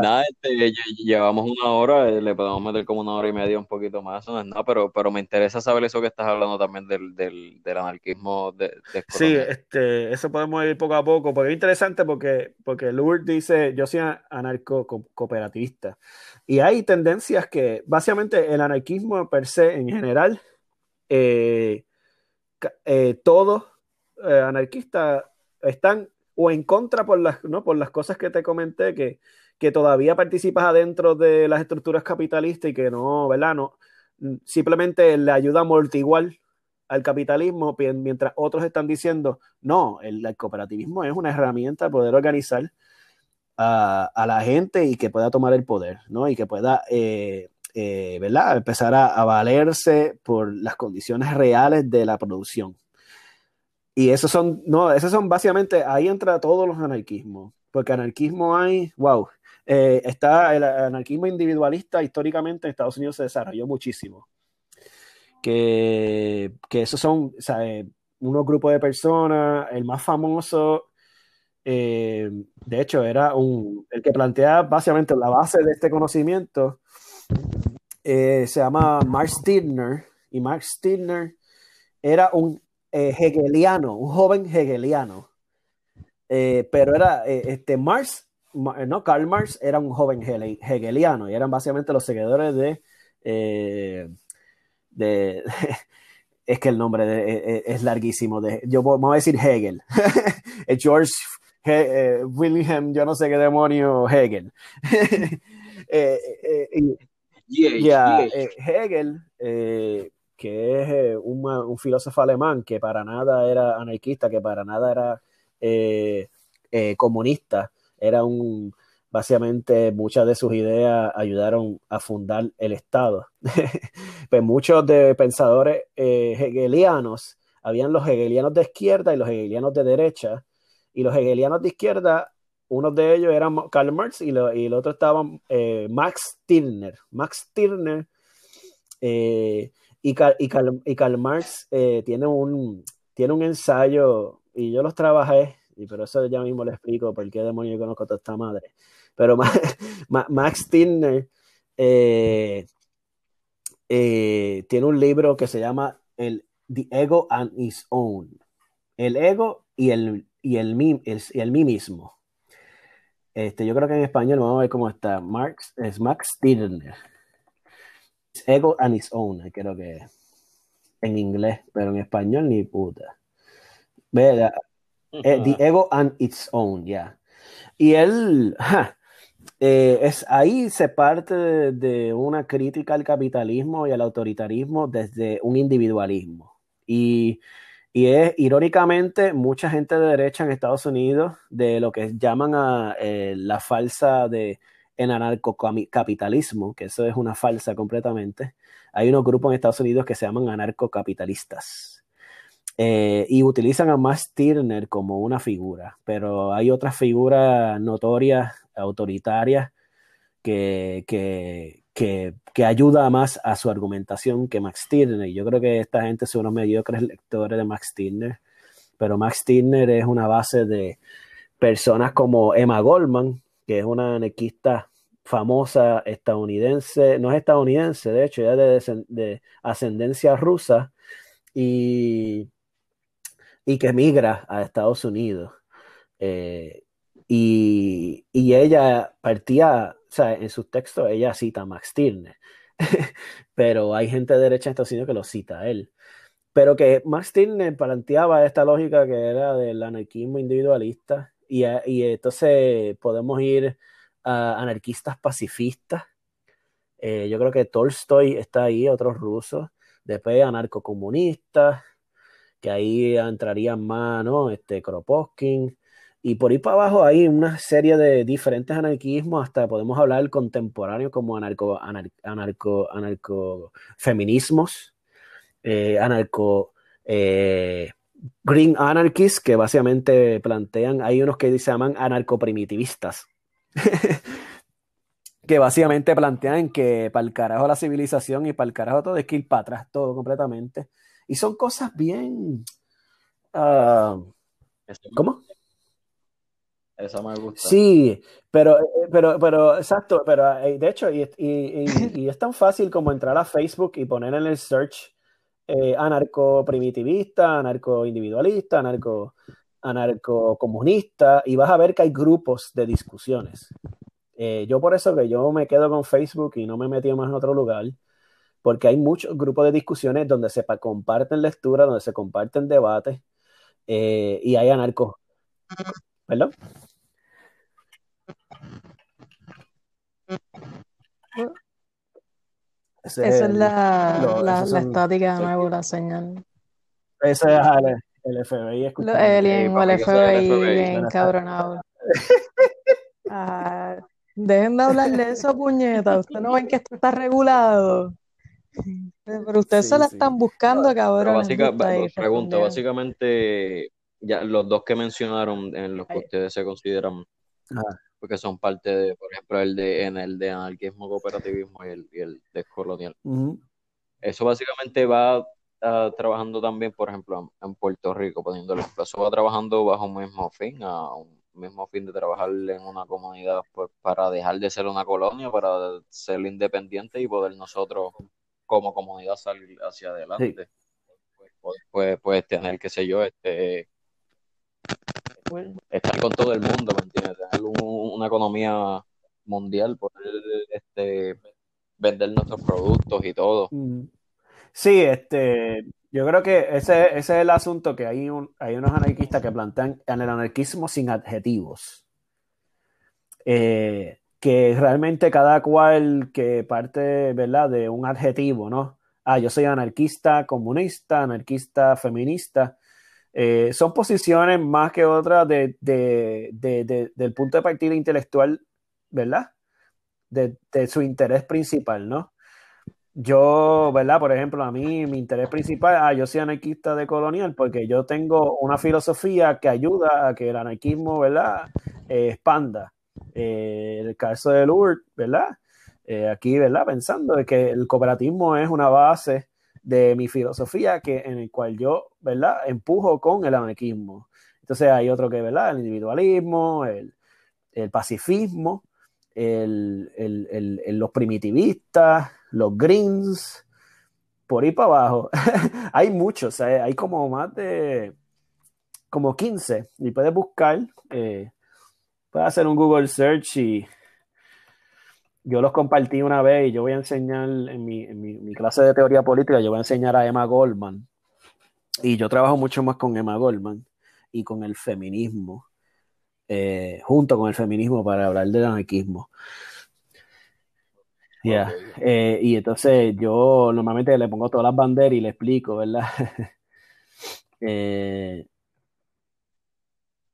Nada, este, llevamos una hora, eh, le podemos meter como una hora y media, un poquito más, no es nada, pero, pero me interesa saber eso que estás hablando también del, del, del anarquismo. De, sí, este, eso podemos ir poco a poco, porque es interesante porque, porque Lourdes dice, yo soy anarco-cooperativista, y hay tendencias que, básicamente, el anarquismo per se, en general, eh, eh, todos anarquistas están o en contra por las, ¿no? por las cosas que te comenté, que, que todavía participas adentro de las estructuras capitalistas y que no, ¿verdad? No, simplemente le ayuda igual al capitalismo, mientras otros están diciendo, no, el, cooperativismo es una herramienta para poder organizar a, la gente y que pueda tomar el poder, ¿no? Y que pueda, eh, eh, ¿verdad? Empezar a, a, valerse por las condiciones reales de la producción. Y esos son, no, esos son básicamente, ahí entra todos los anarquismos, porque anarquismo hay, wow, eh, está el anarquismo individualista históricamente en Estados Unidos se desarrolló muchísimo. Que, que esos son, o sea, eh, unos grupos de personas, el más famoso, eh, de hecho, era un, el que plantea básicamente la base de este conocimiento, se llama Mark Stirner, y Mark Stirner era un eh, hegeliano, un joven hegeliano, Eh, pero era este Marx, no, Karl Marx era un joven hegeliano y eran básicamente los seguidores de, de, es que el nombre es, larguísimo, de, yo vamos a decir Hegel, George William, yo no sé qué demonio Hegel. Hegel, que es un filósofo alemán que para nada era anarquista, que para nada era eh, eh, comunista, era un, básicamente muchas de sus ideas ayudaron a fundar el Estado. pues muchos de pensadores eh, hegelianos, habían los hegelianos de izquierda y los hegelianos de derecha, y los hegelianos de izquierda, uno de ellos era Karl Marx y, el otro estaba Max Stirner. Max Stirner y, y, Karl, Marx tiene, un, tiene un ensayo, y yo los trabajé y pero eso ya mismo le explico por qué demonio yo conozco a toda esta madre. Pero Max Stirner eh, eh, tiene un libro que se llama el The Ego and Its Own. El ego y el, y el, mí, el, mí mismo. Este, yo creo que en español vamos a ver cómo está. Marx, es Max Stirner. Ego and its own, creo que en inglés, pero en español ni puta. Vea, eh, the Ego and Its Own, ya. Y él, eh, es, ahí se parte de, una crítica al capitalismo y al autoritarismo desde un individualismo. Y, y, es, irónicamente, mucha gente de derecha en Estados Unidos, de lo que llaman a eh, la falsa de en anarcocapitalismo, que eso es una falsa completamente. Hay unos grupos en Estados Unidos que se llaman anarcocapitalistas eh, y utilizan a Max Stirner como una figura, pero hay otras figuras notorias, autoritarias, que, que, que, ayuda más a su argumentación que Max Stirner. Yo creo que esta gente son unos mediocres lectores de Max Stirner, pero Max Stirner es una base de personas como Emma Goldman, que es una anarquista famosa estadounidense, no es estadounidense, de hecho, ya de, de ascendencia rusa, y y que migra a Estados Unidos. Eh, y, ella partía, o sea, en sus textos ella cita a Max Stirner, pero hay gente de derecha en Estados Unidos que lo cita a él. Pero que Max Stirner planteaba esta lógica que era del anarquismo individualista y, y entonces podemos ir anarquistas pacifistas. Eh, yo creo que Tolstoy está ahí, otros rusos, después anarcocomunistas, que ahí entrarían más, ¿no? Este, Kropotkin, y por ahí para abajo hay una serie de diferentes anarquismos, hasta podemos hablar contemporáneo como anarco, anarco, anarco feminismos, eh, anarco eh, green anarchists, que básicamente plantean, hay unos que se llaman anarcoprimitivistas, que básicamente plantean que para el carajo la civilización y para el carajo todo es que ir para atrás todo completamente y son cosas bien... Uh, ¿Cómo? Esa me gusta. Sí, pero, eh, pero, pero, exacto, pero eh, de hecho, y, es tan fácil como entrar a Facebook y poner en el search eh, anarco primitivista, anarco individualista, anarco, anarco comunista, y vas a ver que hay grupos de discusiones. yo por eso que yo me quedo con Facebook y no me metí más en otro lugar, porque hay muchos grupos de discusiones donde se comparten lecturas, donde se comparten debates eh, y hay anarcos. ¿Perdón? Esa es la, la, estática de la señal. Ese es el, FBI. Los o el FBI encabronado. Ah, dejen de hablar de eso, puñeta. Ustedes no ven que esto está regulado. Pero ustedes se la están buscando, cabrón. Básica, pregunta, básicamente, ya los dos que mencionaron en los que ustedes se consideran, porque son parte de, por ejemplo, el de, en el de anarquismo, cooperativismo y el, y el descolonial. Eso básicamente va ah, trabajando también, por ejemplo, en, Puerto Rico, poniéndole eso va trabajando bajo un mismo fin, a un mismo fin de trabajar en una comunidad pues, para dejar de ser una colonia, para ser independiente y poder nosotros como comunidad salir hacia adelante. Pues, pues, pues, tener, qué sé yo, este estar con todo el mundo, ¿me entiendes? Tener un- una economía mundial, poder este, vender nuestros productos y todo. Mm. Sí, este, yo creo que ese, ese es el asunto que hay, un, hay unos anarquistas que plantean en el anarquismo sin adjetivos. Eh, que realmente cada cual que parte, ¿verdad? De un adjetivo, ¿no? Ah, yo soy anarquista, comunista, anarquista, feminista. Eh, son posiciones más que otras de, de- de- de- del punto de partida intelectual, ¿verdad? De, de su interés principal, ¿no? Yo, ¿verdad? Por ejemplo, a mí mi interés principal, ah, yo soy anarquista de colonial porque yo tengo una filosofía que ayuda a que el anarquismo, ¿verdad? Eh, expanda. Eh, el caso de Lourdes, ¿verdad? Eh, aquí, ¿verdad? Pensando de que el cooperativismo es una base de mi filosofía que, en el cual yo, ¿verdad? Empujo con el anarquismo. Entonces hay otro que, ¿verdad? El individualismo, el, el pacifismo, el, el- los primitivistas, los greens, por ahí para abajo. hay muchos, eh, hay como más de como 15 y puedes buscar, eh, puedes hacer un Google search y yo los compartí una vez y yo voy a enseñar en mi, en mi- clase de teoría política, yo voy a enseñar a Emma Goldman y yo trabajo mucho más con Emma Goldman y con el feminismo, eh, junto con el feminismo para hablar del anarquismo. Yeah. Eh, y entonces yo normalmente le pongo todas las banderas y le explico, ¿verdad? Eh,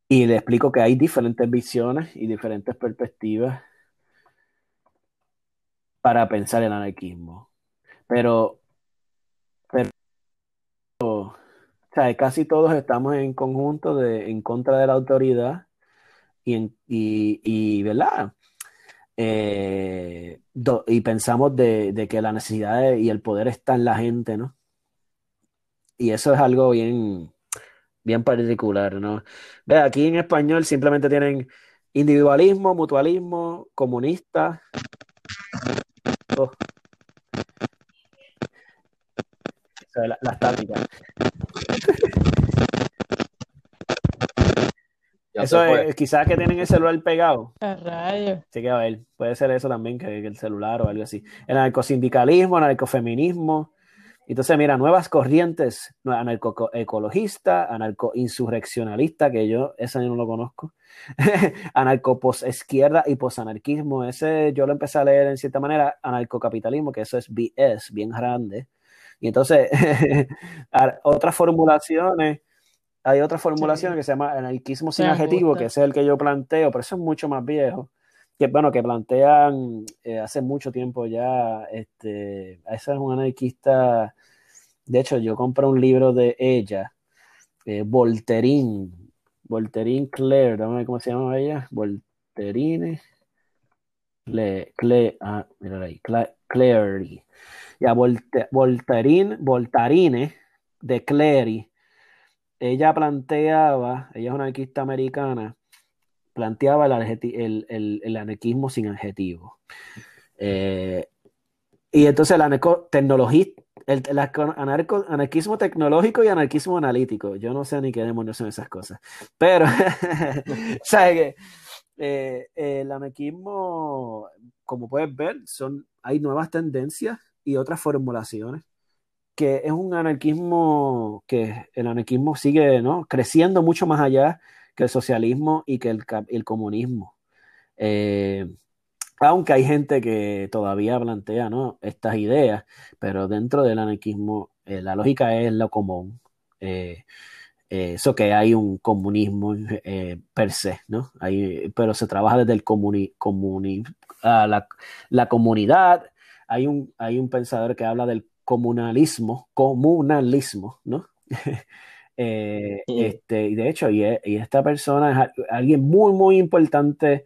y le explico que hay diferentes visiones y diferentes perspectivas para pensar el anarquismo. Pero, pero o sea, casi todos estamos en conjunto de, en contra de la autoridad y, en- y, y, ¿verdad? Eh, y pensamos de, que la necesidad y el poder está en la gente, ¿no? Y eso es algo bien, bien particular, ¿no? Ve, aquí en español simplemente tienen individualismo, mutualismo, comunista. Oh. Estática. Eso es, quizás que tienen el celular pegado. A rayos. Así que a ver, puede ser eso también, que, que el celular o algo así. El anarcosindicalismo, anarcofeminismo. Entonces, mira, nuevas corrientes, anarcoecologista, anarcoinsurreccionalista, que yo, ese yo no lo conozco. Anarcoposizquierda y posanarquismo, ese yo lo empecé a leer en cierta manera. Anarcocapitalismo, que eso es BS, bien grande. Y entonces, otras formulaciones, hay otras formulaciones que se llama anarquismo sin adjetivo, gusta. que es el que yo planteo, pero eso es mucho más viejo. Que bueno, que plantean eh, hace mucho tiempo ya, este, esa es una anarquista, de hecho yo compré un libro de ella, eh, Voltaire, Voltaire Claire, cómo se llama ella, Voltaire, Cle, Cle, ah, mira ahí, Cla- Clary, ya, Volte- Voltaire, Voltaire de Clary, ella planteaba, ella es una anarquista americana, planteaba el, el- anarquismo sin adjetivo. Eh, y entonces el anarco el, el anarco- anarquismo tecnológico y anarquismo analítico. Yo no sé ni qué demonios son esas cosas. Pero, ¿sabes? Eh, el anarquismo, como puedes ver, son, hay nuevas tendencias y otras formulaciones. Que es un anarquismo que el anarquismo sigue ¿no? creciendo mucho más allá que el socialismo y que el, el comunismo. Eh, aunque hay gente que todavía plantea ¿no? estas ideas, pero dentro del anarquismo eh, la lógica es lo común. Eh, eso que hay un comunismo per se, ¿no? Hay, pero se trabaja desde el comuni, comuni- ah, la, la comunidad. Hay un, hay un pensador que habla del comunalismo, comunalismo, ¿no? Eh, este, y de hecho, y, e- y esta persona es alguien muy, muy importante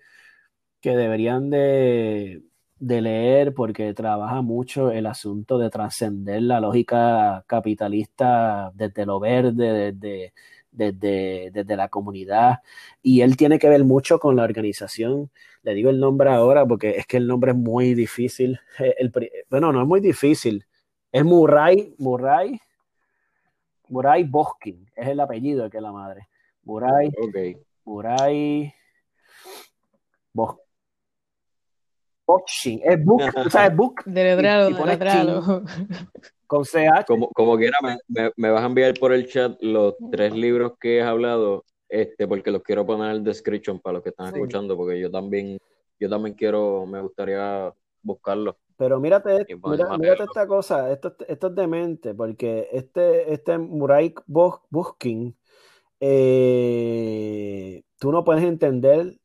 que deberían de, de leer porque trabaja mucho el asunto de trascender la lógica capitalista desde lo verde, desde, desde, desde la comunidad. Y él tiene que ver mucho con la organización. Le digo el nombre ahora porque es que el nombre es muy difícil. El bueno, no es muy difícil. Es Murray, Murray, Murray Boskin, es el apellido de que es la madre. Murray, Ok. Muray Bos- Boxing. Es book, tú sabes, book. Deletréalo, y pones deletréalo. Con CH. Como, como quiera, me, me- me vas a enviar por el chat los tres libros que has hablado, este, porque los quiero poner en el description para los que están Sí. escuchando, porque yo también, yo también quiero, me gustaría buscarlos. Pero mírate, mira- mírate esta cosa, esto, esto es demente, porque este, este Muray Bos- Buskin, eh, tú no puedes entender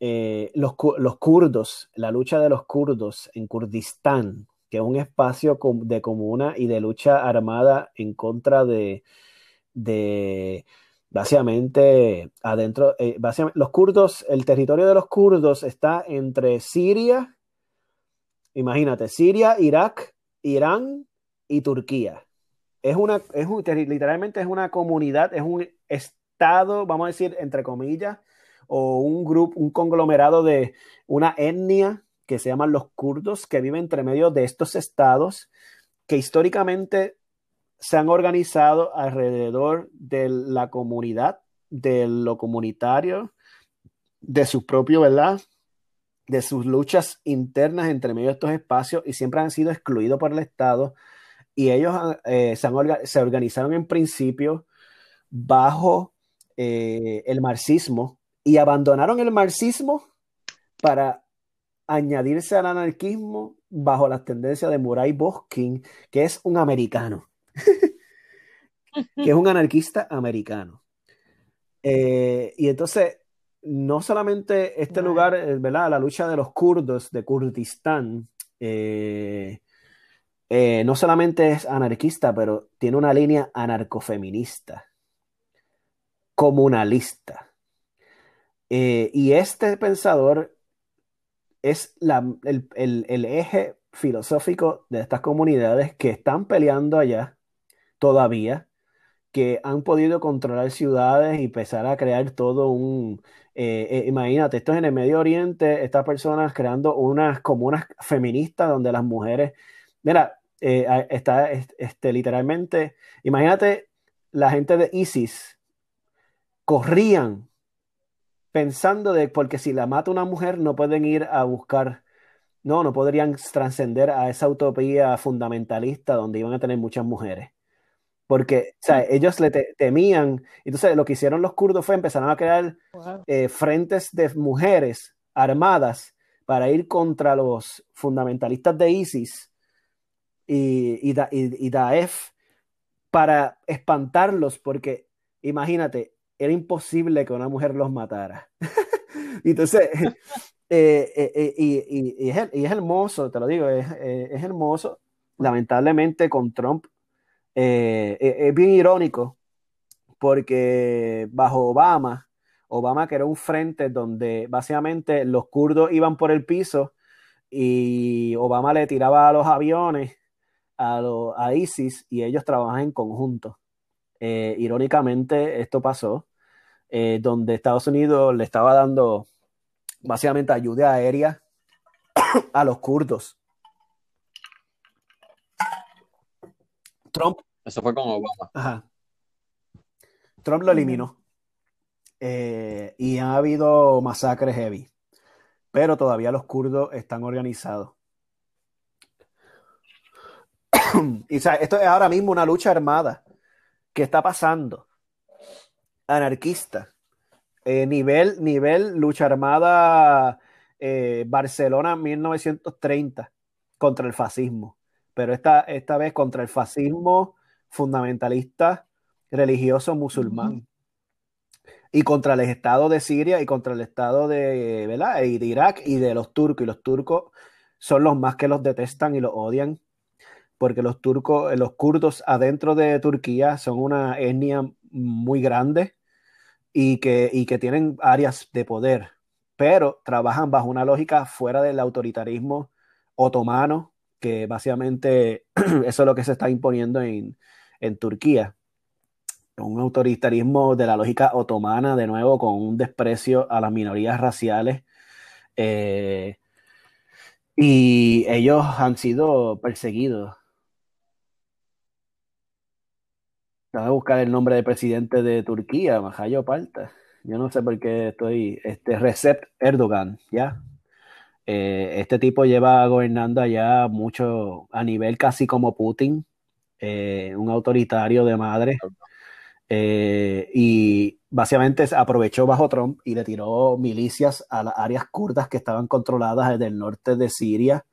eh, los, los kurdos, la lucha de los kurdos en Kurdistán, que es un espacio de comuna y de lucha armada en contra de, de básicamente adentro, eh, básicamente, los kurdos, el territorio de los kurdos está entre Siria, imagínate, Siria, Irak, Irán y Turquía. Es una, es un, literalmente es una comunidad, es un estado, vamos a decir, entre comillas, o un grupo, un conglomerado de una etnia que se llaman los kurdos, que viven entre medio de estos estados, que históricamente se han organizado alrededor de la comunidad, de lo comunitario, de su propio, ¿verdad? De sus luchas internas entre medio de estos espacios y siempre han sido excluidos por el Estado. Y ellos eh, se, organizaron en principio bajo eh, el marxismo y abandonaron el marxismo para añadirse al anarquismo bajo las tendencias de Murray Boskin, que es un americano, que es un anarquista americano. Eh, y entonces, no solamente este lugar, eh, ¿verdad? La lucha de los kurdos de Kurdistán, eh, eh, no solamente es anarquista, pero tiene una línea anarcofeminista, comunalista. Eh, y este pensador es la- el, el- el eje filosófico de estas comunidades que están peleando allá todavía, que han podido controlar ciudades y empezar a crear todo un... eh, eh, imagínate, esto es en el Medio Oriente, estas personas creando unas comunas feministas donde las mujeres... Mira, eh, está es- este, literalmente, imagínate la gente de ISIS corrían pensando de porque si la mata una mujer no pueden ir a buscar, no, no podrían trascender a esa utopía fundamentalista donde iban a tener muchas mujeres. Porque, o sea, ellos le te- temían. Entonces, lo que hicieron los kurdos fue empezaron a crear Wow. eh, frentes de mujeres armadas para ir contra los fundamentalistas de ISIS y, y, Da- y- y Daesh para espantarlos, porque imagínate, era imposible que una mujer los matara. Entonces, eh, eh, eh, y, es, y es hermoso, te lo digo, es, eh, es hermoso. Lamentablemente con Trump eh, eh, es bien irónico porque bajo Obama, Obama era un frente donde básicamente los kurdos iban por el piso y Obama le tiraba a los aviones a, lo- a ISIS y ellos trabajan en conjunto. Eh, irónicamente, esto pasó donde Estados Unidos le estaba dando básicamente ayuda aérea a los kurdos. Trump Eso fue con Obama. Ajá. Trump lo eliminó. Eh, y ha habido masacres heavy. Pero todavía los kurdos están organizados. y o sea, esto es ahora mismo una lucha armada. ¿Qué está pasando? Anarquista. Eh, nivel, nivel lucha armada eh, Barcelona 1930 contra el fascismo. Pero esta, esta vez contra el fascismo fundamentalista religioso musulmán y contra el Estado de Siria y contra el Estado de, ¿verdad? y de Irak y de los turcos. Y los turcos son los más que los detestan y los odian, porque los turcos, los kurdos adentro de Turquía son una etnia muy grande y que, y que tienen áreas de poder, pero trabajan bajo una lógica fuera del autoritarismo otomano, que básicamente eso es lo que se está imponiendo en, en Turquía un autoritarismo de la lógica otomana, de nuevo, con un desprecio a las minorías raciales. eh, y ellos han sido perseguidos. Voy a buscar el nombre del presidente de Turquía, Majayo Palta. yo no sé por qué estoy, este Recep Erdogan, ¿ya? Eh, este tipo lleva gobernando allá mucho, a nivel casi como Putin, eh, un autoritario de madre. Eh, y básicamente aprovechó bajo Trump y le tiró milicias a las áreas kurdas que estaban controladas desde el norte de Siria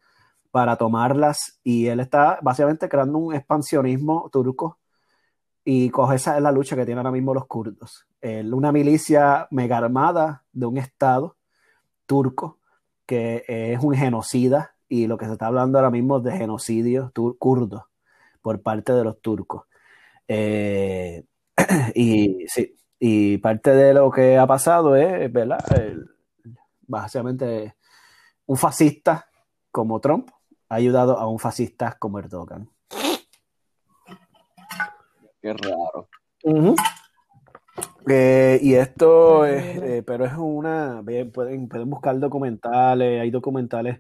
para tomarlas. Y él está básicamente creando un expansionismo turco y coge esa es la lucha que tienen ahora mismo los kurdos. una milicia mega armada de un estado turco que es un genocida y lo que se está hablando ahora mismo es de genocidio kurdo por parte de los turcos. Eh, y sí, y parte de lo que ha pasado es, ¿verdad? básicamente un fascista como Trump ha ayudado a un fascista como Erdogan. Qué raro. Eh, y esto, es, eh, pero es una, pueden, pueden buscar documentales, hay documentales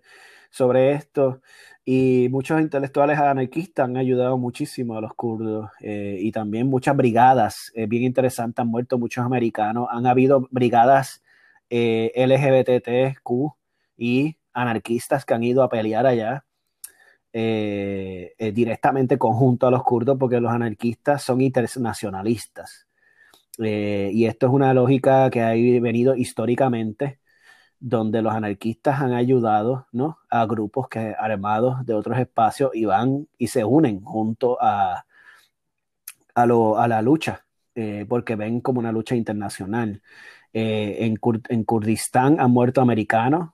sobre esto y muchos intelectuales anarquistas han ayudado muchísimo a los kurdos eh, y también muchas brigadas, es bien interesante, han muerto muchos americanos, han habido brigadas LGBTQ y anarquistas que han ido a pelear allá directamente conjunto a los kurdos porque los anarquistas son internacionalistas. Eh, y esto es una lógica que ha venido históricamente, donde los anarquistas han ayudado ¿no? a grupos que, armados de otros espacios y van y se unen junto a, a, lo, a la lucha, porque ven como una lucha internacional. En, en, Kurdistán han muerto americanos,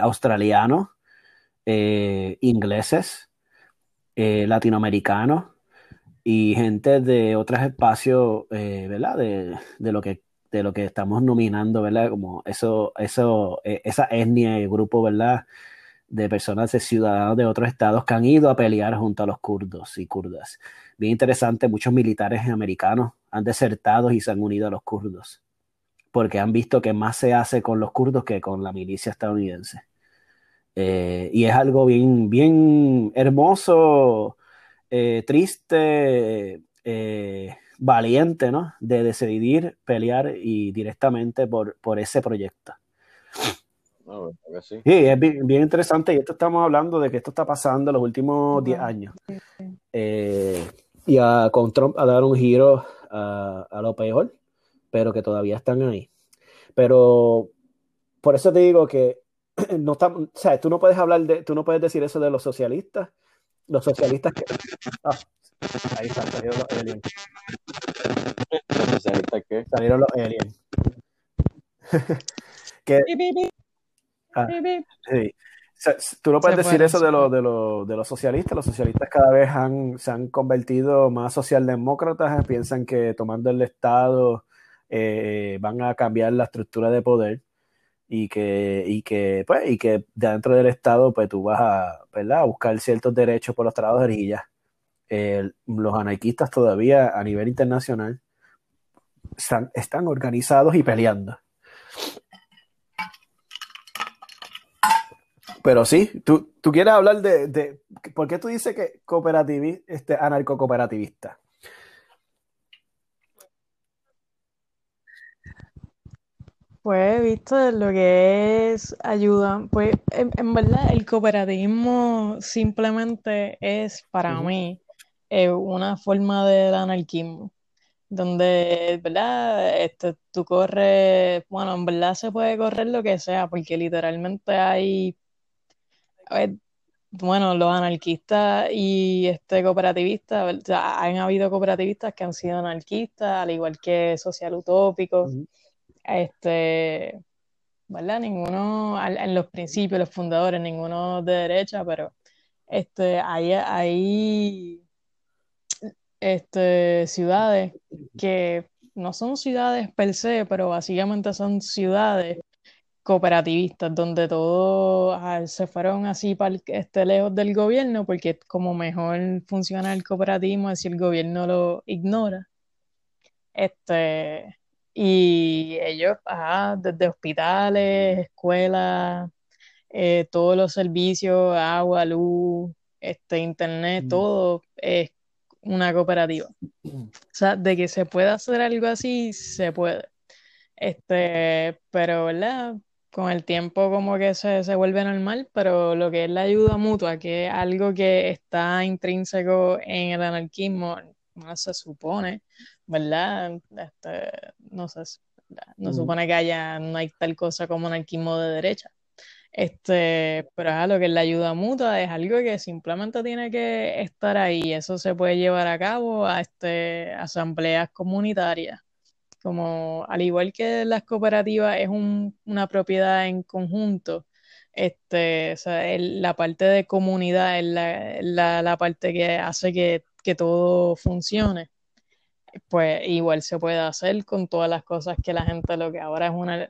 australianos, eh, ingleses, eh, latinoamericanos y gente de otros espacios, eh, ¿verdad? De, lo que, de lo que estamos nominando, ¿verdad? Como eso, eso, esa etnia y grupo, ¿verdad? De personas de ciudadanos de otros estados que han ido a pelear junto a los kurdos y kurdas. Bien interesante, muchos militares americanos han desertado y se han unido a los kurdos, porque han visto que más se hace con los kurdos que con la milicia estadounidense. Eh, y es algo bien, bien hermoso, eh, triste, eh, valiente, ¿no? De decidir pelear y directamente por, por ese proyecto. sí. es bien, interesante y esto estamos hablando de que esto está pasando en los últimos 10 años. y a, con Trump a dar un giro a, a lo peor, pero que todavía están ahí. Pero por eso te digo que no está, o sea, tú no puedes hablar de, tú no puedes decir eso de los socialistas. Los socialistas que. Ah, ahí está, salieron los aliens. ¿Los socialistas qué? Salieron los aliens. que, ah, sí. tú no puedes decir eso de, lo, de, lo, de, los socialistas. Los socialistas cada vez han, se han convertido más socialdemócratas. Piensan que tomando el Estado eh, van a cambiar la estructura de poder y que, y que, pues, y que dentro del Estado, pues tú vas a, ¿verdad? buscar ciertos derechos por los trabajadores y ya. los anarquistas todavía a nivel internacional están, están organizados y peleando. Pero sí, tú, tú quieres hablar de, de, ¿Por qué tú dices que cooperativi, este, anarco-cooperativista? Pues he visto lo que es ayuda, pues en, verdad el cooperativismo simplemente es para mí eh, una forma de anarquismo, donde, ¿verdad? Este, tú corres, bueno, en verdad se puede correr lo que sea, porque literalmente hay, bueno, los anarquistas y este cooperativistas, han habido cooperativistas que han sido anarquistas, al igual que social utópicos este, ¿verdad? Ninguno, en los principios, los fundadores, ninguno de derecha, pero este, hay, este, ciudades que no son ciudades per se, pero básicamente son ciudades cooperativistas, donde todos ah, se fueron así para este, lejos del gobierno, porque como mejor funciona el cooperativismo si el gobierno lo ignora. Este, y ellos, desde hospitales, escuelas, eh, todos los servicios, agua, luz, este, internet, mm. todo es una cooperativa. O sea, de que se pueda hacer algo así, se puede. Este, pero, ¿verdad? Con el tiempo como que se, se vuelve normal, pero lo que es la ayuda mutua, que es algo que está intrínseco en el anarquismo, no se supone, ¿verdad? Este, no sé, no supone que haya, no hay tal cosa como anarquismo de derecha. Este, pero es lo que es la ayuda mutua es algo que simplemente tiene que estar ahí. Eso se puede llevar a cabo a este, asambleas comunitarias. Como al igual que las cooperativas es una propiedad en conjunto, este, la parte de comunidad es la, la, parte que hace que, que todo funcione pues igual se puede hacer con todas las cosas que la gente lo que ahora es una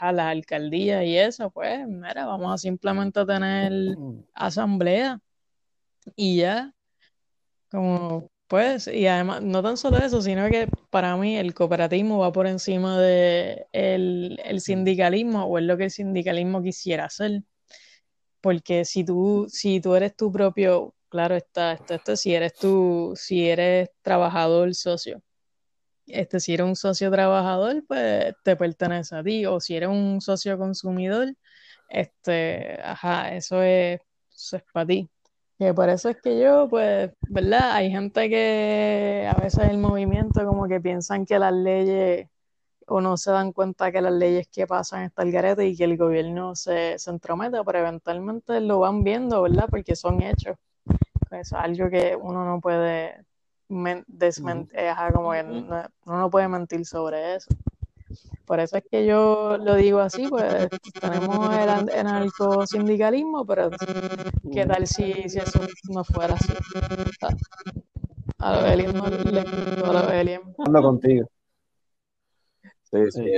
a las alcaldías y eso, pues mira, vamos a simplemente tener asamblea y ya, como pues, y además, no tan solo eso, sino que para mí el cooperativismo va por encima de el, sindicalismo o es lo que el sindicalismo quisiera hacer. Porque si tú, si tú eres tu propio, claro está, esto, si eres tú, si eres trabajador socio, este, si eres un socio trabajador, pues te pertenece a ti, o si eres un socio consumidor, este, ajá, eso es, eso es para ti. Que por eso es que yo, pues, ¿verdad? Hay gente que a veces el movimiento como que piensan que las leyes o no se dan cuenta que las leyes que pasan están al garete y que el gobierno se, se entromete, pero eventualmente lo van viendo, ¿verdad? Porque son hechos. Eso es algo que uno no puede desmentir, como que no, uno no puede mentir sobre eso. Por eso es que yo lo digo así, pues tenemos el, anarcosindicalismo, pero ¿qué tal si, si eso no fuera así? A lo Elian no le a. Ando contigo. Sí, sí.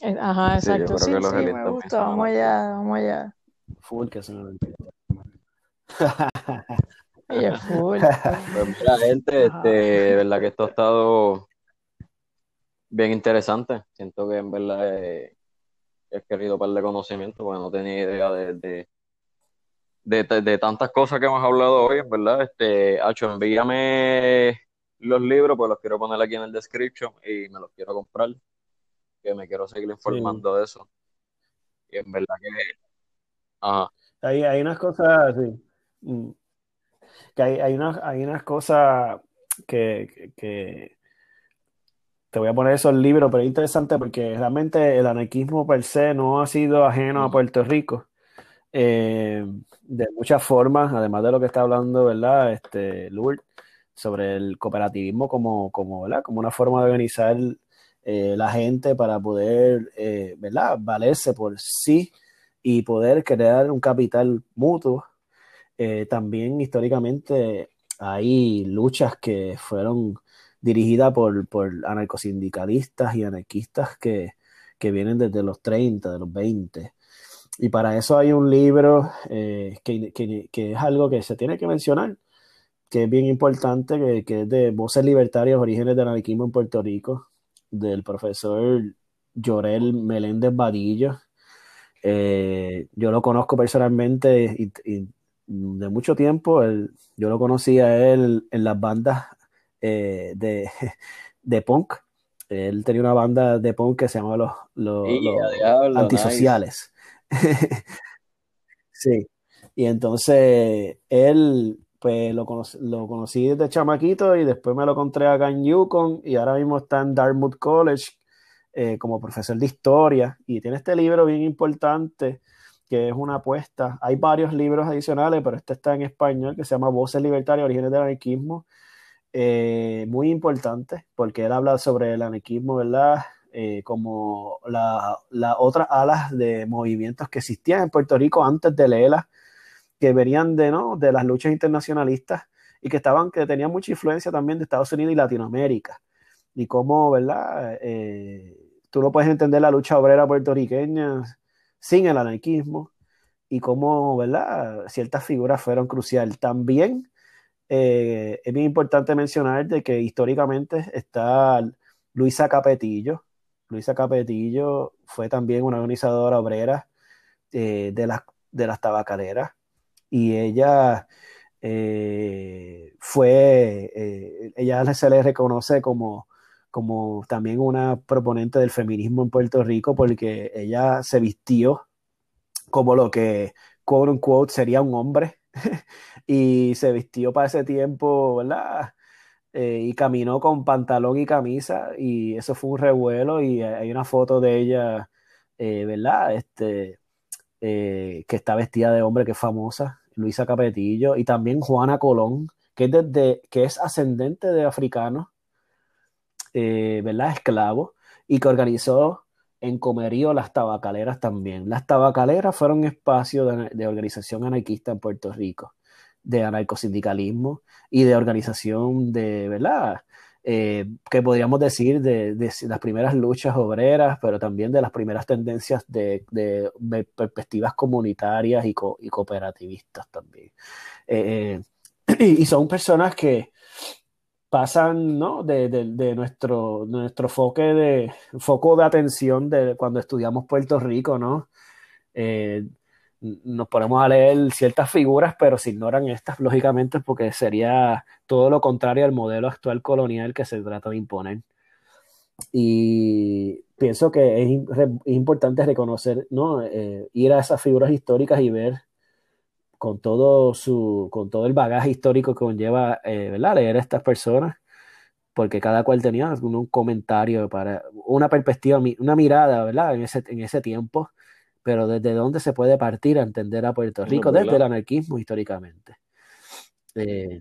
Eh, ajá, exacto. Sí, sí, me gusta. Vamos allá, vamos allá. Full que se me Ella full. Pues mira, gente, este, de verdad que esto ha estado bien interesante. Siento que en verdad he, he querido par de conocimiento, porque no tenía idea de, de, de, tantas cosas que hemos hablado hoy, en verdad. Este, Hacho, envíame los libros, pues los quiero poner aquí en el description y me los quiero comprar, que me quiero seguir informando de eso. Y en verdad que... Ajá. Hay, hay unas cosas, sí. Mm, que hay, hay, unas, hay unas cosas que, que, te voy a poner esos libros, pero es interesante porque realmente el anarquismo per se no ha sido ajeno a Puerto Rico. Eh, de muchas formas, además de lo que está hablando, ¿verdad? Este, Lourdes, sobre el cooperativismo como, como, ¿verdad? como una forma de organizar eh, la gente para poder, eh, ¿verdad? Valerse por sí y poder crear un capital mutuo eh, también históricamente hay luchas que fueron dirigidas por, por anarcosindicalistas y anarquistas que, vienen desde los 30, de los 20. Y para eso hay un libro eh, que, es algo que se tiene que mencionar, que es bien importante, que, es de Voces Libertarias, Orígenes del Anarquismo en Puerto Rico, del profesor Llorel Meléndez Vadillo. Eh, yo lo conozco personalmente y, de mucho tiempo. yo lo conocí a él en las bandas eh, de, de, punk. Él tenía una banda de punk que se llamaba Los, los, Antisociales. sí. Y entonces él, pues lo, lo conocí desde chamaquito y después me lo encontré acá en Yukon y ahora mismo está en Dartmouth College eh, como profesor de historia y tiene este libro bien importante que es una apuesta. Hay varios libros adicionales, pero este está en español, que se llama Voces Libertarias, Orígenes del Anarquismo. Eh, muy importante, porque él habla sobre el anarquismo, ¿verdad? Eh, como las la otras alas de movimientos que existían en Puerto Rico antes de Lela, que venían de, ¿no? de las luchas internacionalistas y que estaban, que tenían mucha influencia también de Estados Unidos y Latinoamérica. Y cómo, ¿verdad? Eh, tú no puedes entender la lucha obrera puertorriqueña sin el anarquismo y cómo, ¿verdad? Ciertas figuras fueron cruciales. También eh, es bien importante mencionar de que históricamente está Luisa Capetillo. Luisa Capetillo fue también una organizadora obrera eh, de, las, de las tabacaleras y ella eh, fue, ella se le reconoce como, como también una proponente del feminismo en Puerto Rico, porque ella se vistió como lo que, quote unquote, sería un hombre, y se vistió para ese tiempo, ¿verdad? Eh, y caminó con pantalón y camisa, y eso fue un revuelo, y hay una foto de ella, eh, ¿verdad? Este, eh, que está vestida de hombre, que es famosa, Luisa Capetillo, y también Juana Colón, que es, desde, que es ascendente de africanos, ¿verdad? Esclavos, y que organizó en Comerío las tabacaleras también. Las tabacaleras fueron espacios de, organización anarquista en Puerto Rico, de anarcosindicalismo y de organización de, ¿verdad? Eh, que podríamos decir de, las primeras luchas obreras, pero también de las primeras tendencias de, perspectivas comunitarias y, cooperativistas también. Eh, eh, y son personas que, pasan ¿no? de, nuestro, nuestro foco de, foco de atención de cuando estudiamos Puerto Rico, ¿no? Eh, nos ponemos a leer ciertas figuras, pero se ignoran estas, lógicamente, porque sería todo lo contrario al modelo actual colonial que se trata de imponer. Y pienso que es, importante reconocer, ¿no? Eh, ir a esas figuras históricas y ver con todo su, con todo el bagaje histórico que conlleva, eh, ¿verdad? Leer a estas personas, porque cada cual tenía un, comentario para, una perspectiva, una mirada, ¿verdad? En ese, en ese tiempo, pero desde dónde se puede partir a entender a Puerto Rico, desde el anarquismo históricamente. Eh,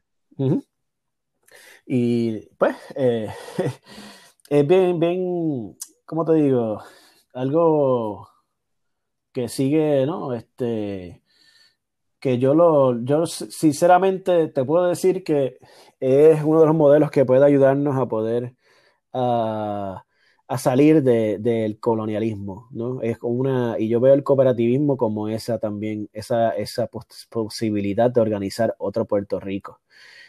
y pues, eh, es bien, bien, ¿cómo te digo? Algo que sigue, ¿no? Este, que yo lo, yo sinceramente te puedo decir que es uno de los modelos que puede ayudarnos a poder a, salir del colonialismo, ¿no? Es una, y yo veo el cooperativismo como esa también, esa, esa posibilidad de organizar otro Puerto Rico,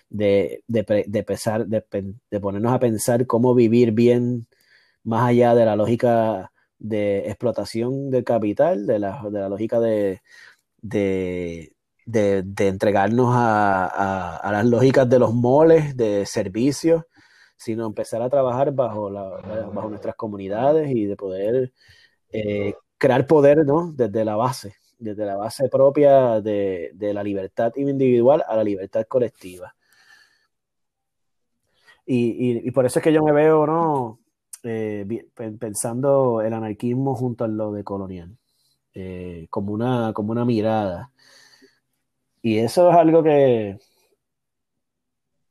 de, de, de, pesar, de, ponernos a pensar cómo vivir bien más allá de la lógica de explotación del capital, de la, de la lógica de, de, de, entregarnos a, las lógicas de los moles, de servicios, sino empezar a trabajar bajo, bajo nuestras comunidades y de poder eh, crear poder ¿no? desde la base, desde la base propia de, la libertad individual a la libertad colectiva. Y, por eso es que yo me veo ¿no? Eh, pensando el anarquismo junto a lo de colonial, eh, como, una, como una mirada y eso es algo que,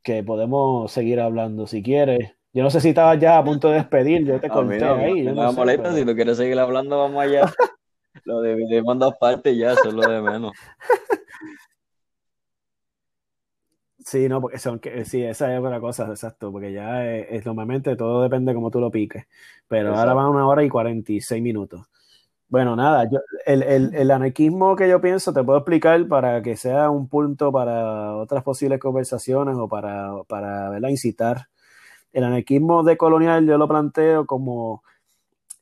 que podemos seguir hablando si quieres. Yo no sé si estabas ya a punto de despedir, yo te conté ahí. No, molesta, si tú quieres seguir hablando, vamos allá. lo dividimos en dos partes ya, eso es lo de menos. Sí, no, porque son que sí, esa es otra cosa, exacto, porque ya es, normalmente todo depende de cómo tú lo piques. Pero ahora van una hora y 46 minutos. Bueno, nada, yo, el, el, anarquismo que yo pienso te puedo explicar para que sea un punto para otras posibles conversaciones o para, para incitar. El anarquismo decolonial yo lo planteo como,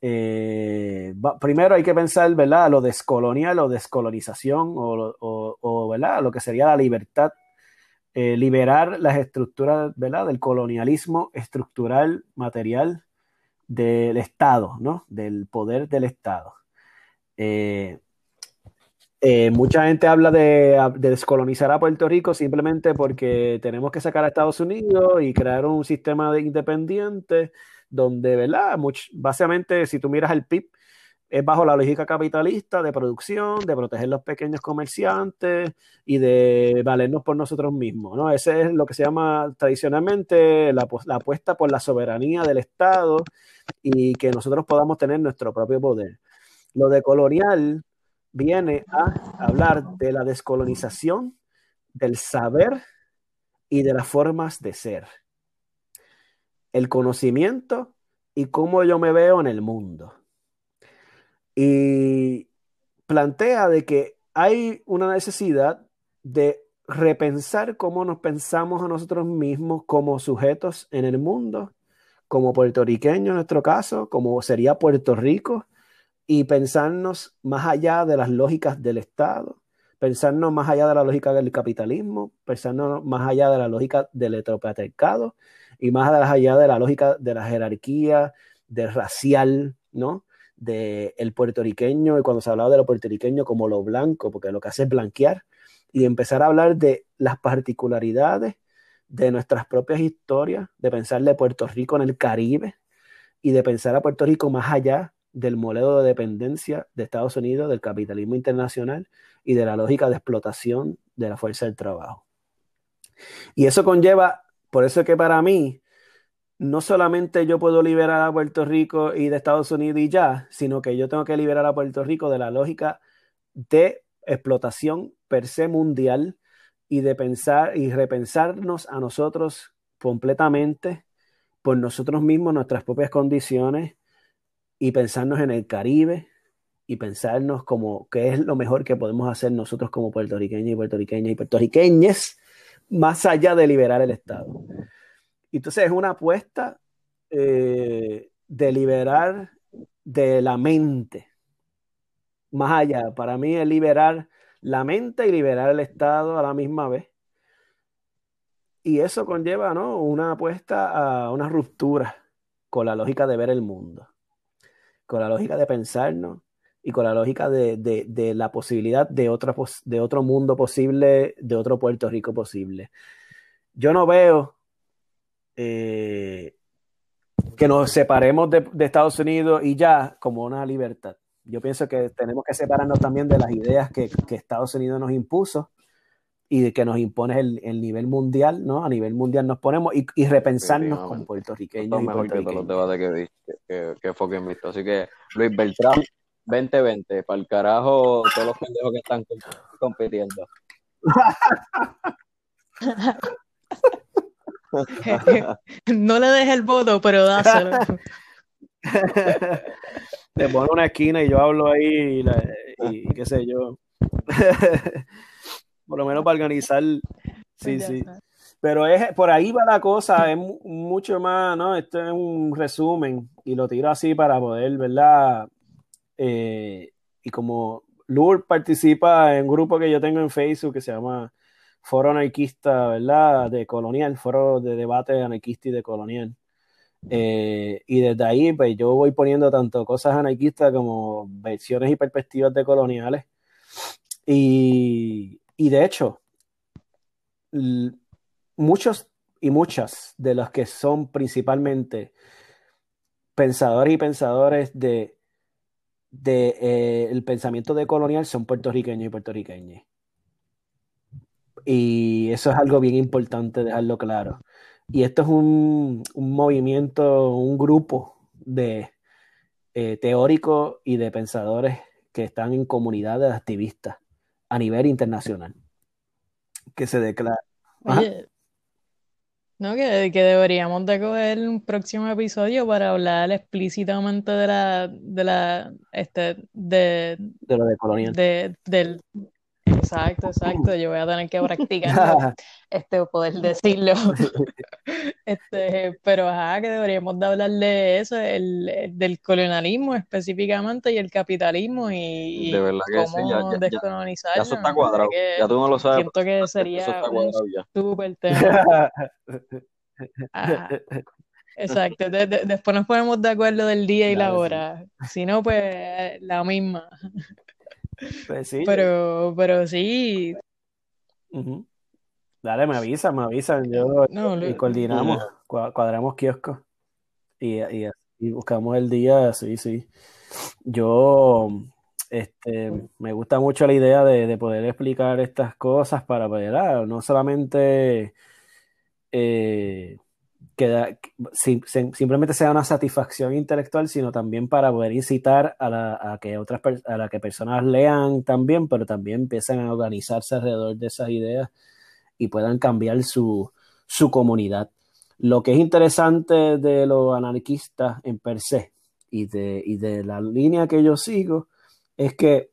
eh, primero hay que pensar, ¿verdad? Lo descolonial o descolonización o, o, o ¿verdad? Lo que sería la libertad, eh, liberar las estructuras, ¿verdad? Del colonialismo estructural, material del Estado, ¿no? Del poder del Estado. Eh, eh, mucha gente habla de, descolonizar a Puerto Rico simplemente porque tenemos que sacar a Estados Unidos y crear un sistema de independiente donde, ¿verdad? básicamente, si tú miras el PIB, es bajo la lógica capitalista de producción, de proteger los pequeños comerciantes y de valernos por nosotros mismos, ¿no? Ese es lo que se llama tradicionalmente la, la apuesta por la soberanía del Estado y que nosotros podamos tener nuestro propio poder. Lo de colonial viene a hablar de la descolonización, del saber y de las formas de ser. El conocimiento y cómo yo me veo en el mundo. Y plantea de que hay una necesidad de repensar cómo nos pensamos a nosotros mismos como sujetos en el mundo, como puertorriqueños en nuestro caso, como sería Puerto Rico, y pensarnos más allá de las lógicas del Estado, pensarnos más allá de la lógica del capitalismo, pensarnos más allá de la lógica del heteropatriarcado y más allá de la lógica de la jerarquía, de racial, ¿no? De el puertorriqueño, y cuando se hablaba de lo puertorriqueño como lo blanco, porque lo que hace es blanquear, y empezar a hablar de las particularidades de nuestras propias historias, de pensar de Puerto Rico en el Caribe y de pensar a Puerto Rico más allá del modelo de dependencia de Estados Unidos, del capitalismo internacional y de la lógica de explotación de la fuerza del trabajo. Y eso conlleva, por eso que para mí, no solamente yo puedo liberar a Puerto Rico y de Estados Unidos y ya, sino que yo tengo que liberar a Puerto Rico de la lógica de explotación per se mundial y de pensar y repensarnos a nosotros completamente por nosotros mismos, nuestras propias condiciones y pensarnos en el Caribe y pensarnos como qué es lo mejor que podemos hacer nosotros como puertorriqueños y puertorriqueñas y puertorriqueñas más allá de liberar el Estado. Entonces es una apuesta eh, de liberar de la mente, más allá. Para mí es liberar la mente y liberar el Estado a la misma vez. Y eso conlleva ¿no? una apuesta a una ruptura con la lógica de ver el mundo, con la lógica de pensarnos y con la lógica de, la posibilidad de, otra, de otro mundo posible, de otro Puerto Rico posible. Yo no veo eh, que nos separemos de, Estados Unidos y ya como una libertad yo pienso que tenemos que separarnos también de las ideas que, Estados Unidos nos impuso y que nos impone el, nivel mundial, ¿no? A nivel mundial nos ponemos y, repensarnos como puertorriqueños. y mejor que todos los debates que, que, fue que visto. Así que, Luis Beltrán, 2020, para el carajo todos los pendejos que están compitiendo. no le dejes el voto, pero dáselo. Le pone una esquina y yo hablo ahí y, qué sé yo. por lo menos para organizar. Sí, sí. Pero es por ahí va la cosa, es mucho más, ¿no? Esto es un resumen y lo tiro así para poder, ¿verdad? Eh, y como Lourdes participa en un grupo que yo tengo en Facebook que se llama Foro Anarquista, ¿verdad? De Colonial, Foro de Debate Anarquista y de Colonial. Eh, y desde ahí, pues yo voy poniendo tanto cosas anarquistas como versiones y perspectivas de coloniales. Y, de hecho, muchos y muchas de los que son principalmente pensadores y pensadores de, de eh, el pensamiento de colonial son puertorriqueños y puertorriqueñas. Y eso es algo bien importante dejarlo claro. Y esto es un, movimiento, un grupo de eh, teóricos y de pensadores que están en comunidades activistas a nivel internacional, que se declara. no, que, que, deberíamos de coger un próximo episodio para hablar explícitamente de la, de la, este, de, de lo de colonial. De, del, Exacto, exacto. Yo voy a tener que practicar este poder decirlo. este, pero ajá, que deberíamos de hablar de eso, el, del colonialismo específicamente y el capitalismo y, de verdad que cómo sí, ya, descolonizarlo. Ya, eso está cuadrado. ya tú no lo sabes. Siento que sería un súper tema. Exacto, después nos ponemos de acuerdo del día y la hora. Si no, pues la misma. Pues sí. Pero, pero sí. Dale, me avisa, me avisan. Yo y coordinamos, cuadramos kioscos y, y, buscamos el día, sí, sí. Yo este, me gusta mucho la idea de, poder explicar estas cosas para poder, ah, no solamente eh, que, simplemente sea una satisfacción intelectual, sino también para poder incitar a, que otras a que personas lean también, pero también empiecen a organizarse alrededor de esas ideas y puedan cambiar su, su comunidad. Lo que es interesante de los anarquistas en per se y de, y de la línea que yo sigo es que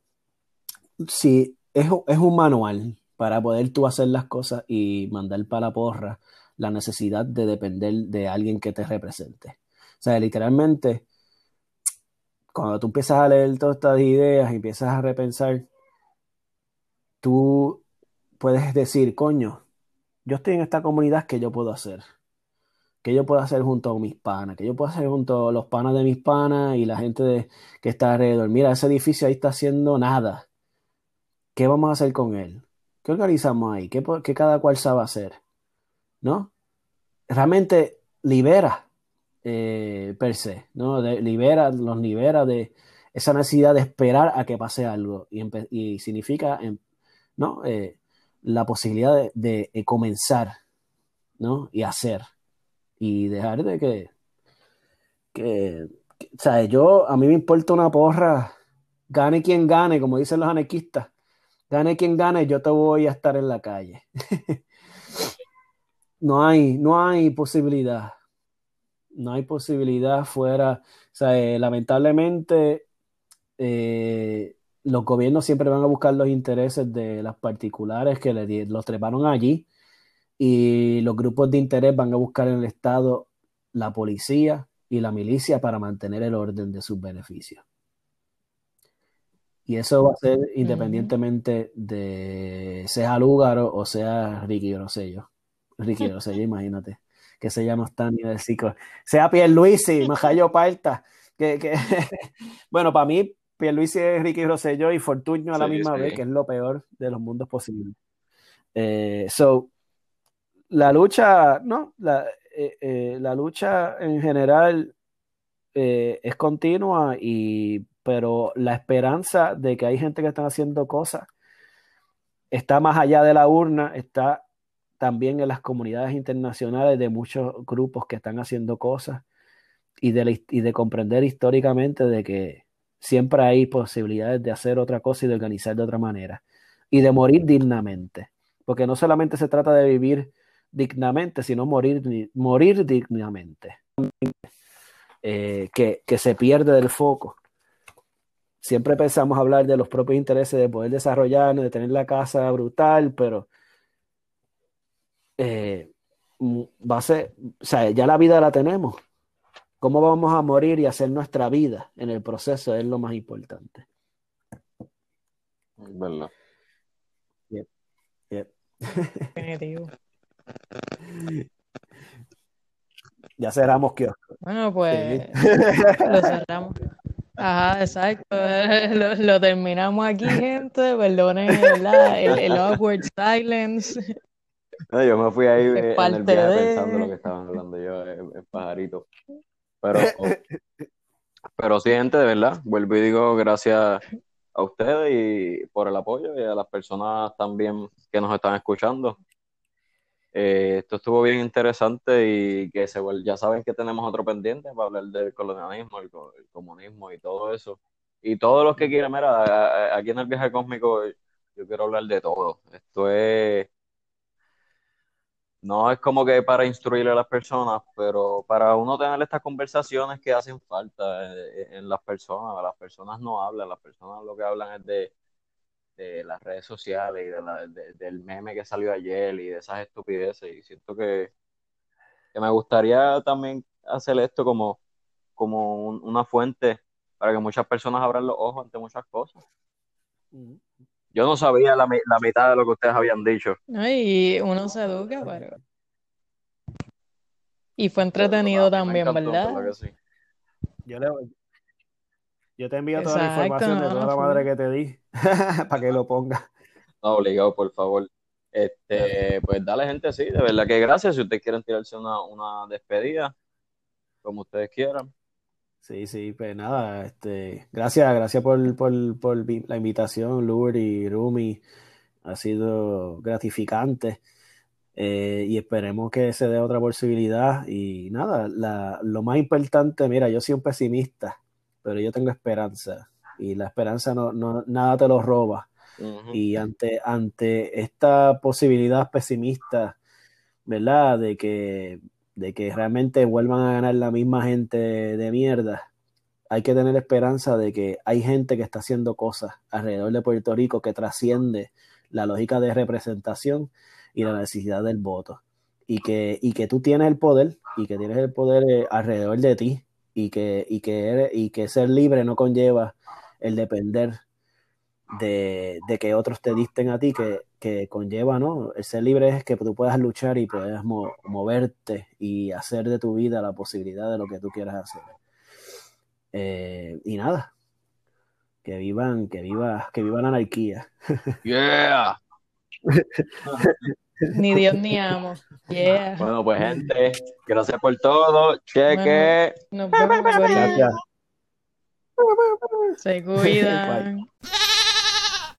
si es, es un manual para poder tú hacer las cosas y mandar para la porra la necesidad de depender de alguien que te represente. O sea, literalmente, cuando tú empiezas a leer todas estas ideas y empiezas a repensar, tú puedes decir, coño, yo estoy en esta comunidad, que yo puedo hacer? ¿Qué yo puedo hacer junto a mis panas? ¿Qué yo puedo hacer junto a los panas de mis panas y la gente que está alrededor? Mira, ese edificio ahí está haciendo nada. ¿Qué vamos a hacer con él? ¿Qué organizamos ahí? ¿Qué, qué cada cual sabe hacer? ¿No? Realmente libera eh, per se, ¿no? libera, los libera de esa necesidad de esperar a que pase algo y, significa, em, ¿no? Eh, la posibilidad de, comenzar, ¿no? Y hacer y dejar de que, que, sea, yo, a mí me importa una porra, gane quien gane, como dicen los anarquistas, gane quien gane, yo te voy a estar en la calle. no hay, no hay posibilidad no hay posibilidad fuera, o sea, eh, lamentablemente eh, los gobiernos siempre van a buscar los intereses de las particulares que le, los treparon allí y los grupos de interés van a buscar en el Estado la policía y la milicia para mantener el orden de sus beneficios. Y eso va a ser independientemente de sea Lúgaro o sea Ricky Rosello. Ricky Rosello, imagínate que se llama Stan del ciclo. Sea Pierluisi, Majayo Parta. Que, que bueno, para mí, Pierluisi es Ricky Rosselló y Fortuño a la misma vez, que es lo peor de los mundos posibles. Eh, so, la lucha, ¿no? La, eh, eh, la lucha en general es continua, y, pero la esperanza de que hay gente que está haciendo cosas está más allá de la urna, está también en las comunidades internacionales de muchos grupos que están haciendo cosas y de, y de comprender históricamente de que siempre hay posibilidades de hacer otra cosa y de organizar de otra manera y de morir dignamente, porque no solamente se trata de vivir dignamente, sino morir, morir dignamente, eh, que, que se pierde del foco. Siempre pensamos hablar de los propios intereses de poder desarrollar, de tener la casa brutal, pero eh, va a ser, o sea, ya la vida la tenemos. ¿Cómo vamos a morir y hacer nuestra vida en el proceso? Es lo más importante. Verdad. ya cerramos kiosco. Bueno, pues lo cerramos. Ajá, exacto. Lo, terminamos aquí, gente. Perdonen el, el awkward silence. No, yo me fui ahí en el viaje pensando lo que estaban hablando yo, el, pajarito. Pero, pero sí, gente, de verdad, vuelvo y digo gracias a ustedes y por el apoyo y a las personas también que nos están escuchando. Eh, esto estuvo bien interesante y que se, ya saben que tenemos otro pendiente para hablar del colonialismo, el, comunismo y todo eso. Y todos los que quieran, mira, aquí en el viaje cósmico yo quiero hablar de todo. Esto es no es como que para instruirle a las personas, pero para uno tener estas conversaciones que hacen falta eh, en, las personas. Las personas no hablan, las personas lo que hablan es de, las redes sociales y de del meme que salió ayer y de esas estupideces. Y siento que, me gustaría también hacer esto como, como una fuente para que muchas personas abran los ojos ante muchas cosas. Yo no sabía la, mitad de lo que ustedes habían dicho. y uno se educa, pero... Y fue entretenido también, ¿verdad? Yo, le... Yo te envío toda la información de toda la madre que te di para que lo pongas. No, obligado, por favor. Este, pues dale gente, sí, de verdad que gracias. Si ustedes quieren tirarse una, una despedida, como ustedes quieran. Sí, sí, pues nada, este, gracias, gracias por, por, por la invitación, Lourdes y Rumi. Ha sido gratificante eh, y esperemos que se dé otra posibilidad. Y nada, la, lo más importante, mira, yo soy un pesimista, pero yo tengo esperanza y la esperanza no, no nada te lo roba. Y ante, ante esta posibilidad pesimista, ¿verdad? De que de que realmente vuelvan a ganar la misma gente de mierda, hay que tener esperanza de que hay gente que está haciendo cosas alrededor de Puerto Rico que trasciende la lógica de representación y la necesidad del voto. Y que, y que tú tienes el poder y que tienes el poder eh, alrededor de ti y que, y que, y que ser libre no conlleva el depender de, que otros te disten a ti, que, que conlleva, ¿no? El ser libre es que tú puedas luchar y puedas mo- moverte y hacer de tu vida la posibilidad de lo que tú quieras hacer. Eh, y nada, que vivan, que viva, que viva la anarquía. Yeah. Ni Dios ni amo. Yeah. Bueno, pues gente, gracias por todo. Cheque. Nos vemos. Se cuidan.